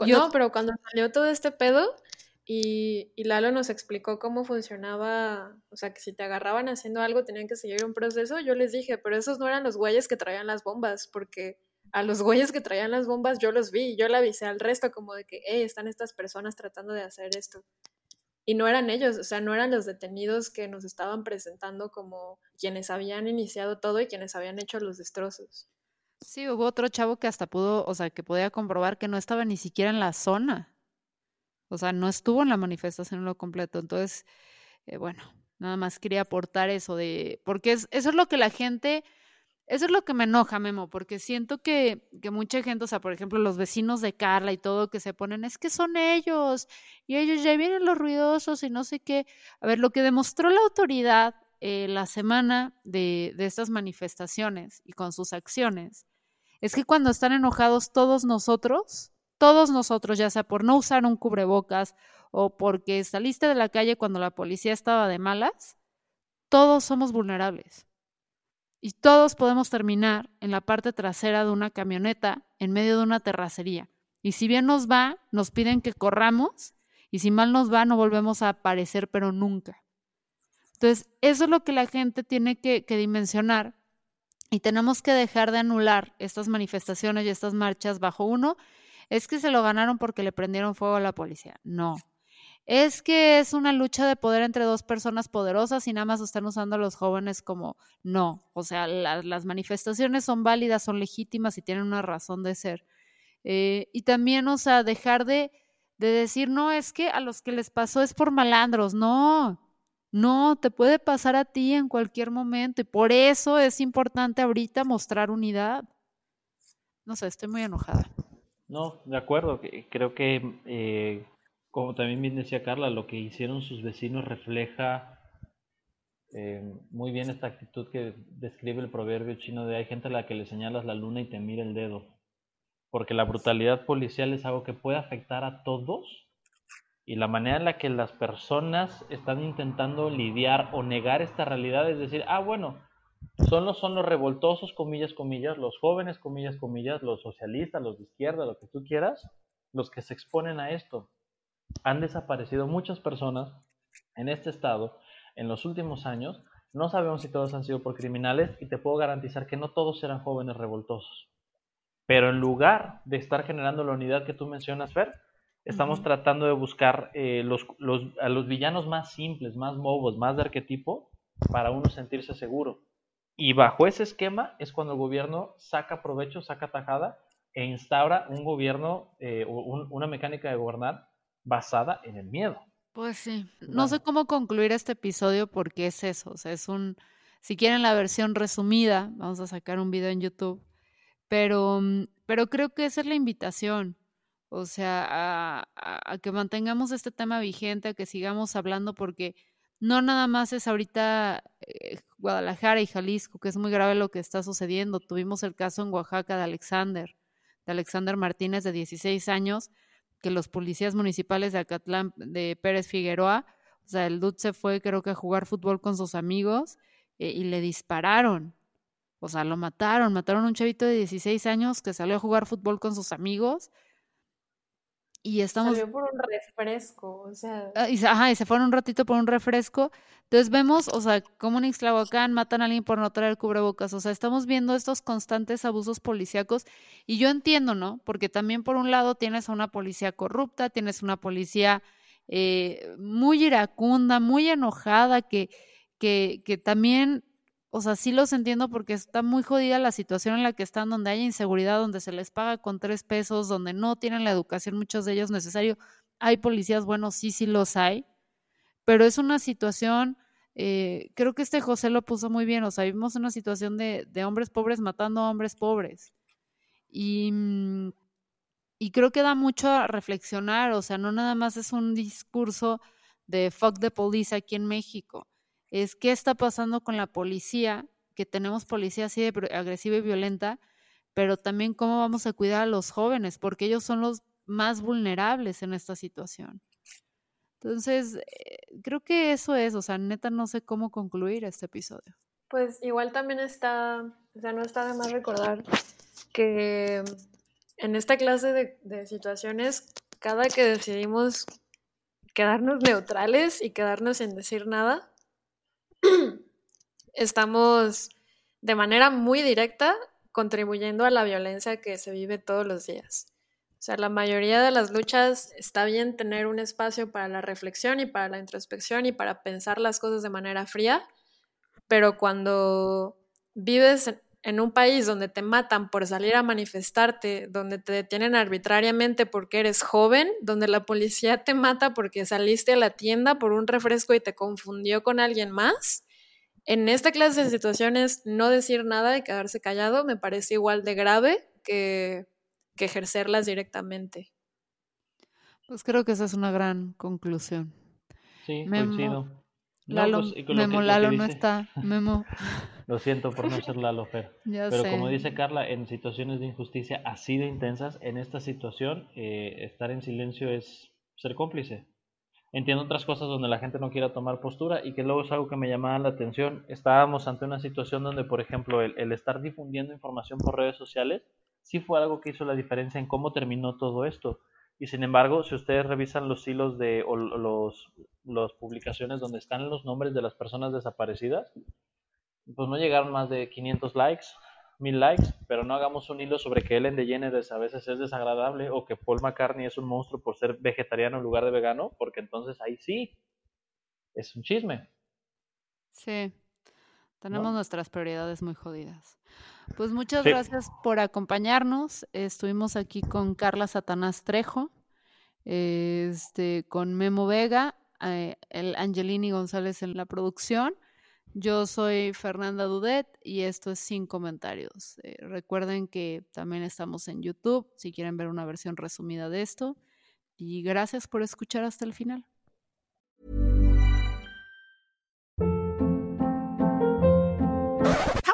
No, pero cuando salió todo este pedo y, y, Lalo nos explicó cómo funcionaba, o sea, que si te agarraban haciendo algo tenían que seguir un proceso, yo les dije, pero esos no eran los güeyes que traían las bombas, porque a los güeyes que traían las bombas yo los vi, yo le avisé al resto como de que, hey, están estas personas tratando de hacer esto. Y no eran ellos, o sea, no eran los detenidos que nos estaban presentando como quienes habían iniciado todo y quienes habían hecho los destrozos. Sí, hubo otro chavo que hasta pudo, o sea, que podía comprobar que no estaba ni siquiera en la zona. O sea, no estuvo en la manifestación en lo completo. Entonces, eh, bueno, nada más quería aportar eso de, porque es, eso es lo que la gente eso es lo que me enoja, Memo, porque siento que, que, mucha gente, o sea, por ejemplo, los vecinos de Carla y todo que se ponen, es que son ellos, y ellos ya vienen los ruidosos y no sé qué. A ver, lo que demostró la autoridad eh, la semana de, de estas manifestaciones y con sus acciones, es que cuando están enojados todos nosotros, todos nosotros, ya sea por no usar un cubrebocas o porque saliste de la calle cuando la policía estaba de malas, todos somos vulnerables y todos podemos terminar en la parte trasera de una camioneta en medio de una terracería. Y si bien nos va, nos piden que corramos Y si mal nos va, no volvemos a aparecer, pero nunca. Entonces, eso es lo que la gente tiene que, que dimensionar y tenemos que dejar de anular estas manifestaciones y estas marchas bajo uno. Es que se lo ganaron porque le prendieron fuego a la policía. No, es que es una lucha de poder entre dos personas poderosas y nada más están usando a los jóvenes como no. O sea, las manifestaciones son válidas, son legítimas y tienen una razón de ser. Eh, y también, o sea, dejar de, de decir, no, es que a los que les pasó es por malandros. No, no, te puede pasar a ti en cualquier momento y por eso es importante ahorita mostrar unidad. No sé, estoy muy enojada. No, de acuerdo. Creo que eh, como también bien decía Carla, lo que hicieron sus vecinos refleja eh, muy bien esta actitud que describe el proverbio chino de hay gente a la que le señalas la luna y te mira el dedo. Porque la brutalidad policial es algo que puede afectar a todos y la manera en la que las personas están intentando lidiar o negar esta realidad es decir, ah, bueno, son son los revoltosos, comillas, comillas, los jóvenes, comillas, comillas, los socialistas, los de izquierda, lo que tú quieras, los que se exponen a esto han desaparecido muchas personas en este estado en los últimos años. No sabemos si todos han sido por criminales y te puedo garantizar que no todos eran jóvenes revoltosos. Pero en lugar de estar generando la unidad que tú mencionas, Fer, estamos tratando de buscar eh, los, a los villanos más simples, más bobos, más de arquetipo, para uno sentirse seguro. Y bajo ese esquema es cuando el gobierno saca provecho, saca tajada e instaura un gobierno, eh, una mecánica de gobernar basada en el miedo. Pues sí, no sé cómo concluir este episodio porque es eso, o sea, es un, si quieren la versión resumida, vamos a sacar un video en YouTube, pero, mm, pero creo que esa es la invitación, o sea, a, a, que mantengamos este tema vigente, a que sigamos hablando porque no nada más es ahorita eh, Guadalajara y Jalisco, que es muy grave lo que está sucediendo. Tuvimos el caso en Oaxaca de Alexander, de Alexander Martínez de 16 años, que los policías municipales de Acatlán, de Pérez Figueroa, o sea, el dude se fue creo que a jugar fútbol con sus amigos eh, y le dispararon. O sea, lo mataron, mataron a un chavito de 16 años que salió a jugar fútbol con sus amigos y estamos... Salió por un refresco, o sea... Ah, y, ajá, y se fueron un ratito por un refresco. Entonces vemos, o sea, como en Ixtlahuacán matan a alguien por no traer cubrebocas. O sea, estamos viendo estos constantes abusos policíacos y yo entiendo, ¿no? Porque también por un lado tienes a una policía corrupta, tienes una policía eh, muy iracunda, muy enojada, que, que, que también o sea, sí los entiendo porque está muy jodida la situación en la que están, donde hay inseguridad, donde se les paga con tres pesos, donde no tienen la educación muchos de ellos necesario. Hay policías buenos, sí, sí los hay, pero es una situación, eh, creo que este José lo puso muy bien, o sea, vivimos una situación de, de hombres pobres matando a hombres pobres. Y, mm, y creo que da mucho a reflexionar, o sea, no nada más es un discurso de fuck the police aquí en México es qué está pasando con la policía, que tenemos policía así de agresiva y violenta, pero también cómo vamos a cuidar a los jóvenes, porque ellos son los más vulnerables en esta situación. Entonces, eh, creo que eso es, o sea, neta no sé cómo concluir este episodio. Pues igual también está, o sea, no está de más recordar que en esta clase de, de situaciones, cada que decidimos quedarnos neutrales y quedarnos sin decir nada, estamos de manera muy directa contribuyendo a la violencia que se vive todos los días. O sea, la mayoría de las luchas está bien tener un espacio para la reflexión y para la introspección y para pensar las cosas de manera fría, pero cuando vives en un país donde te matan por salir a manifestarte, donde te detienen arbitrariamente porque eres joven, donde la policía te mata porque saliste a la tienda por un refresco y te confundió con alguien más, en esta clase de situaciones no decir nada y quedarse callado me parece igual de grave que, que ejercerlas directamente. Pues creo que esa es una gran conclusión. Sí, coincido. Lalo, pues, Memo, Lalo no está. Memo. Lo siento por no ser Lalo Fer. Pero como dice Carla, en situaciones de injusticia así de intensas, en esta situación, eh, estar en silencio es ser cómplice. Entiendo otras cosas donde la gente no quiera tomar postura y que luego es algo que me llamaba la atención. Estábamos ante una situación donde, por ejemplo, el, el estar difundiendo información por redes sociales sí fue algo que hizo la diferencia en cómo terminó todo esto. Y sin embargo, si ustedes revisan los hilos de o los, las publicaciones donde están los nombres de las personas desaparecidas, pues no llegaron más de 500 likes, 1000 likes, pero no hagamos un hilo sobre que Ellen DeGeneres a veces es desagradable o que Paul McCartney es un monstruo por ser vegetariano en lugar de vegano, porque entonces ahí sí es un chisme. Sí, tenemos nuestras prioridades muy jodidas. Pues muchas gracias por acompañarnos. Estuvimos aquí con Carla Satanás Trejo, este, con Memo Vega, eh, el Angelini González en la producción. Yo soy Fernanda Dudet y esto es Sin Comentarios. Eh, recuerden que también estamos en YouTube si quieren ver una versión resumida de esto. Y gracias por escuchar hasta el final.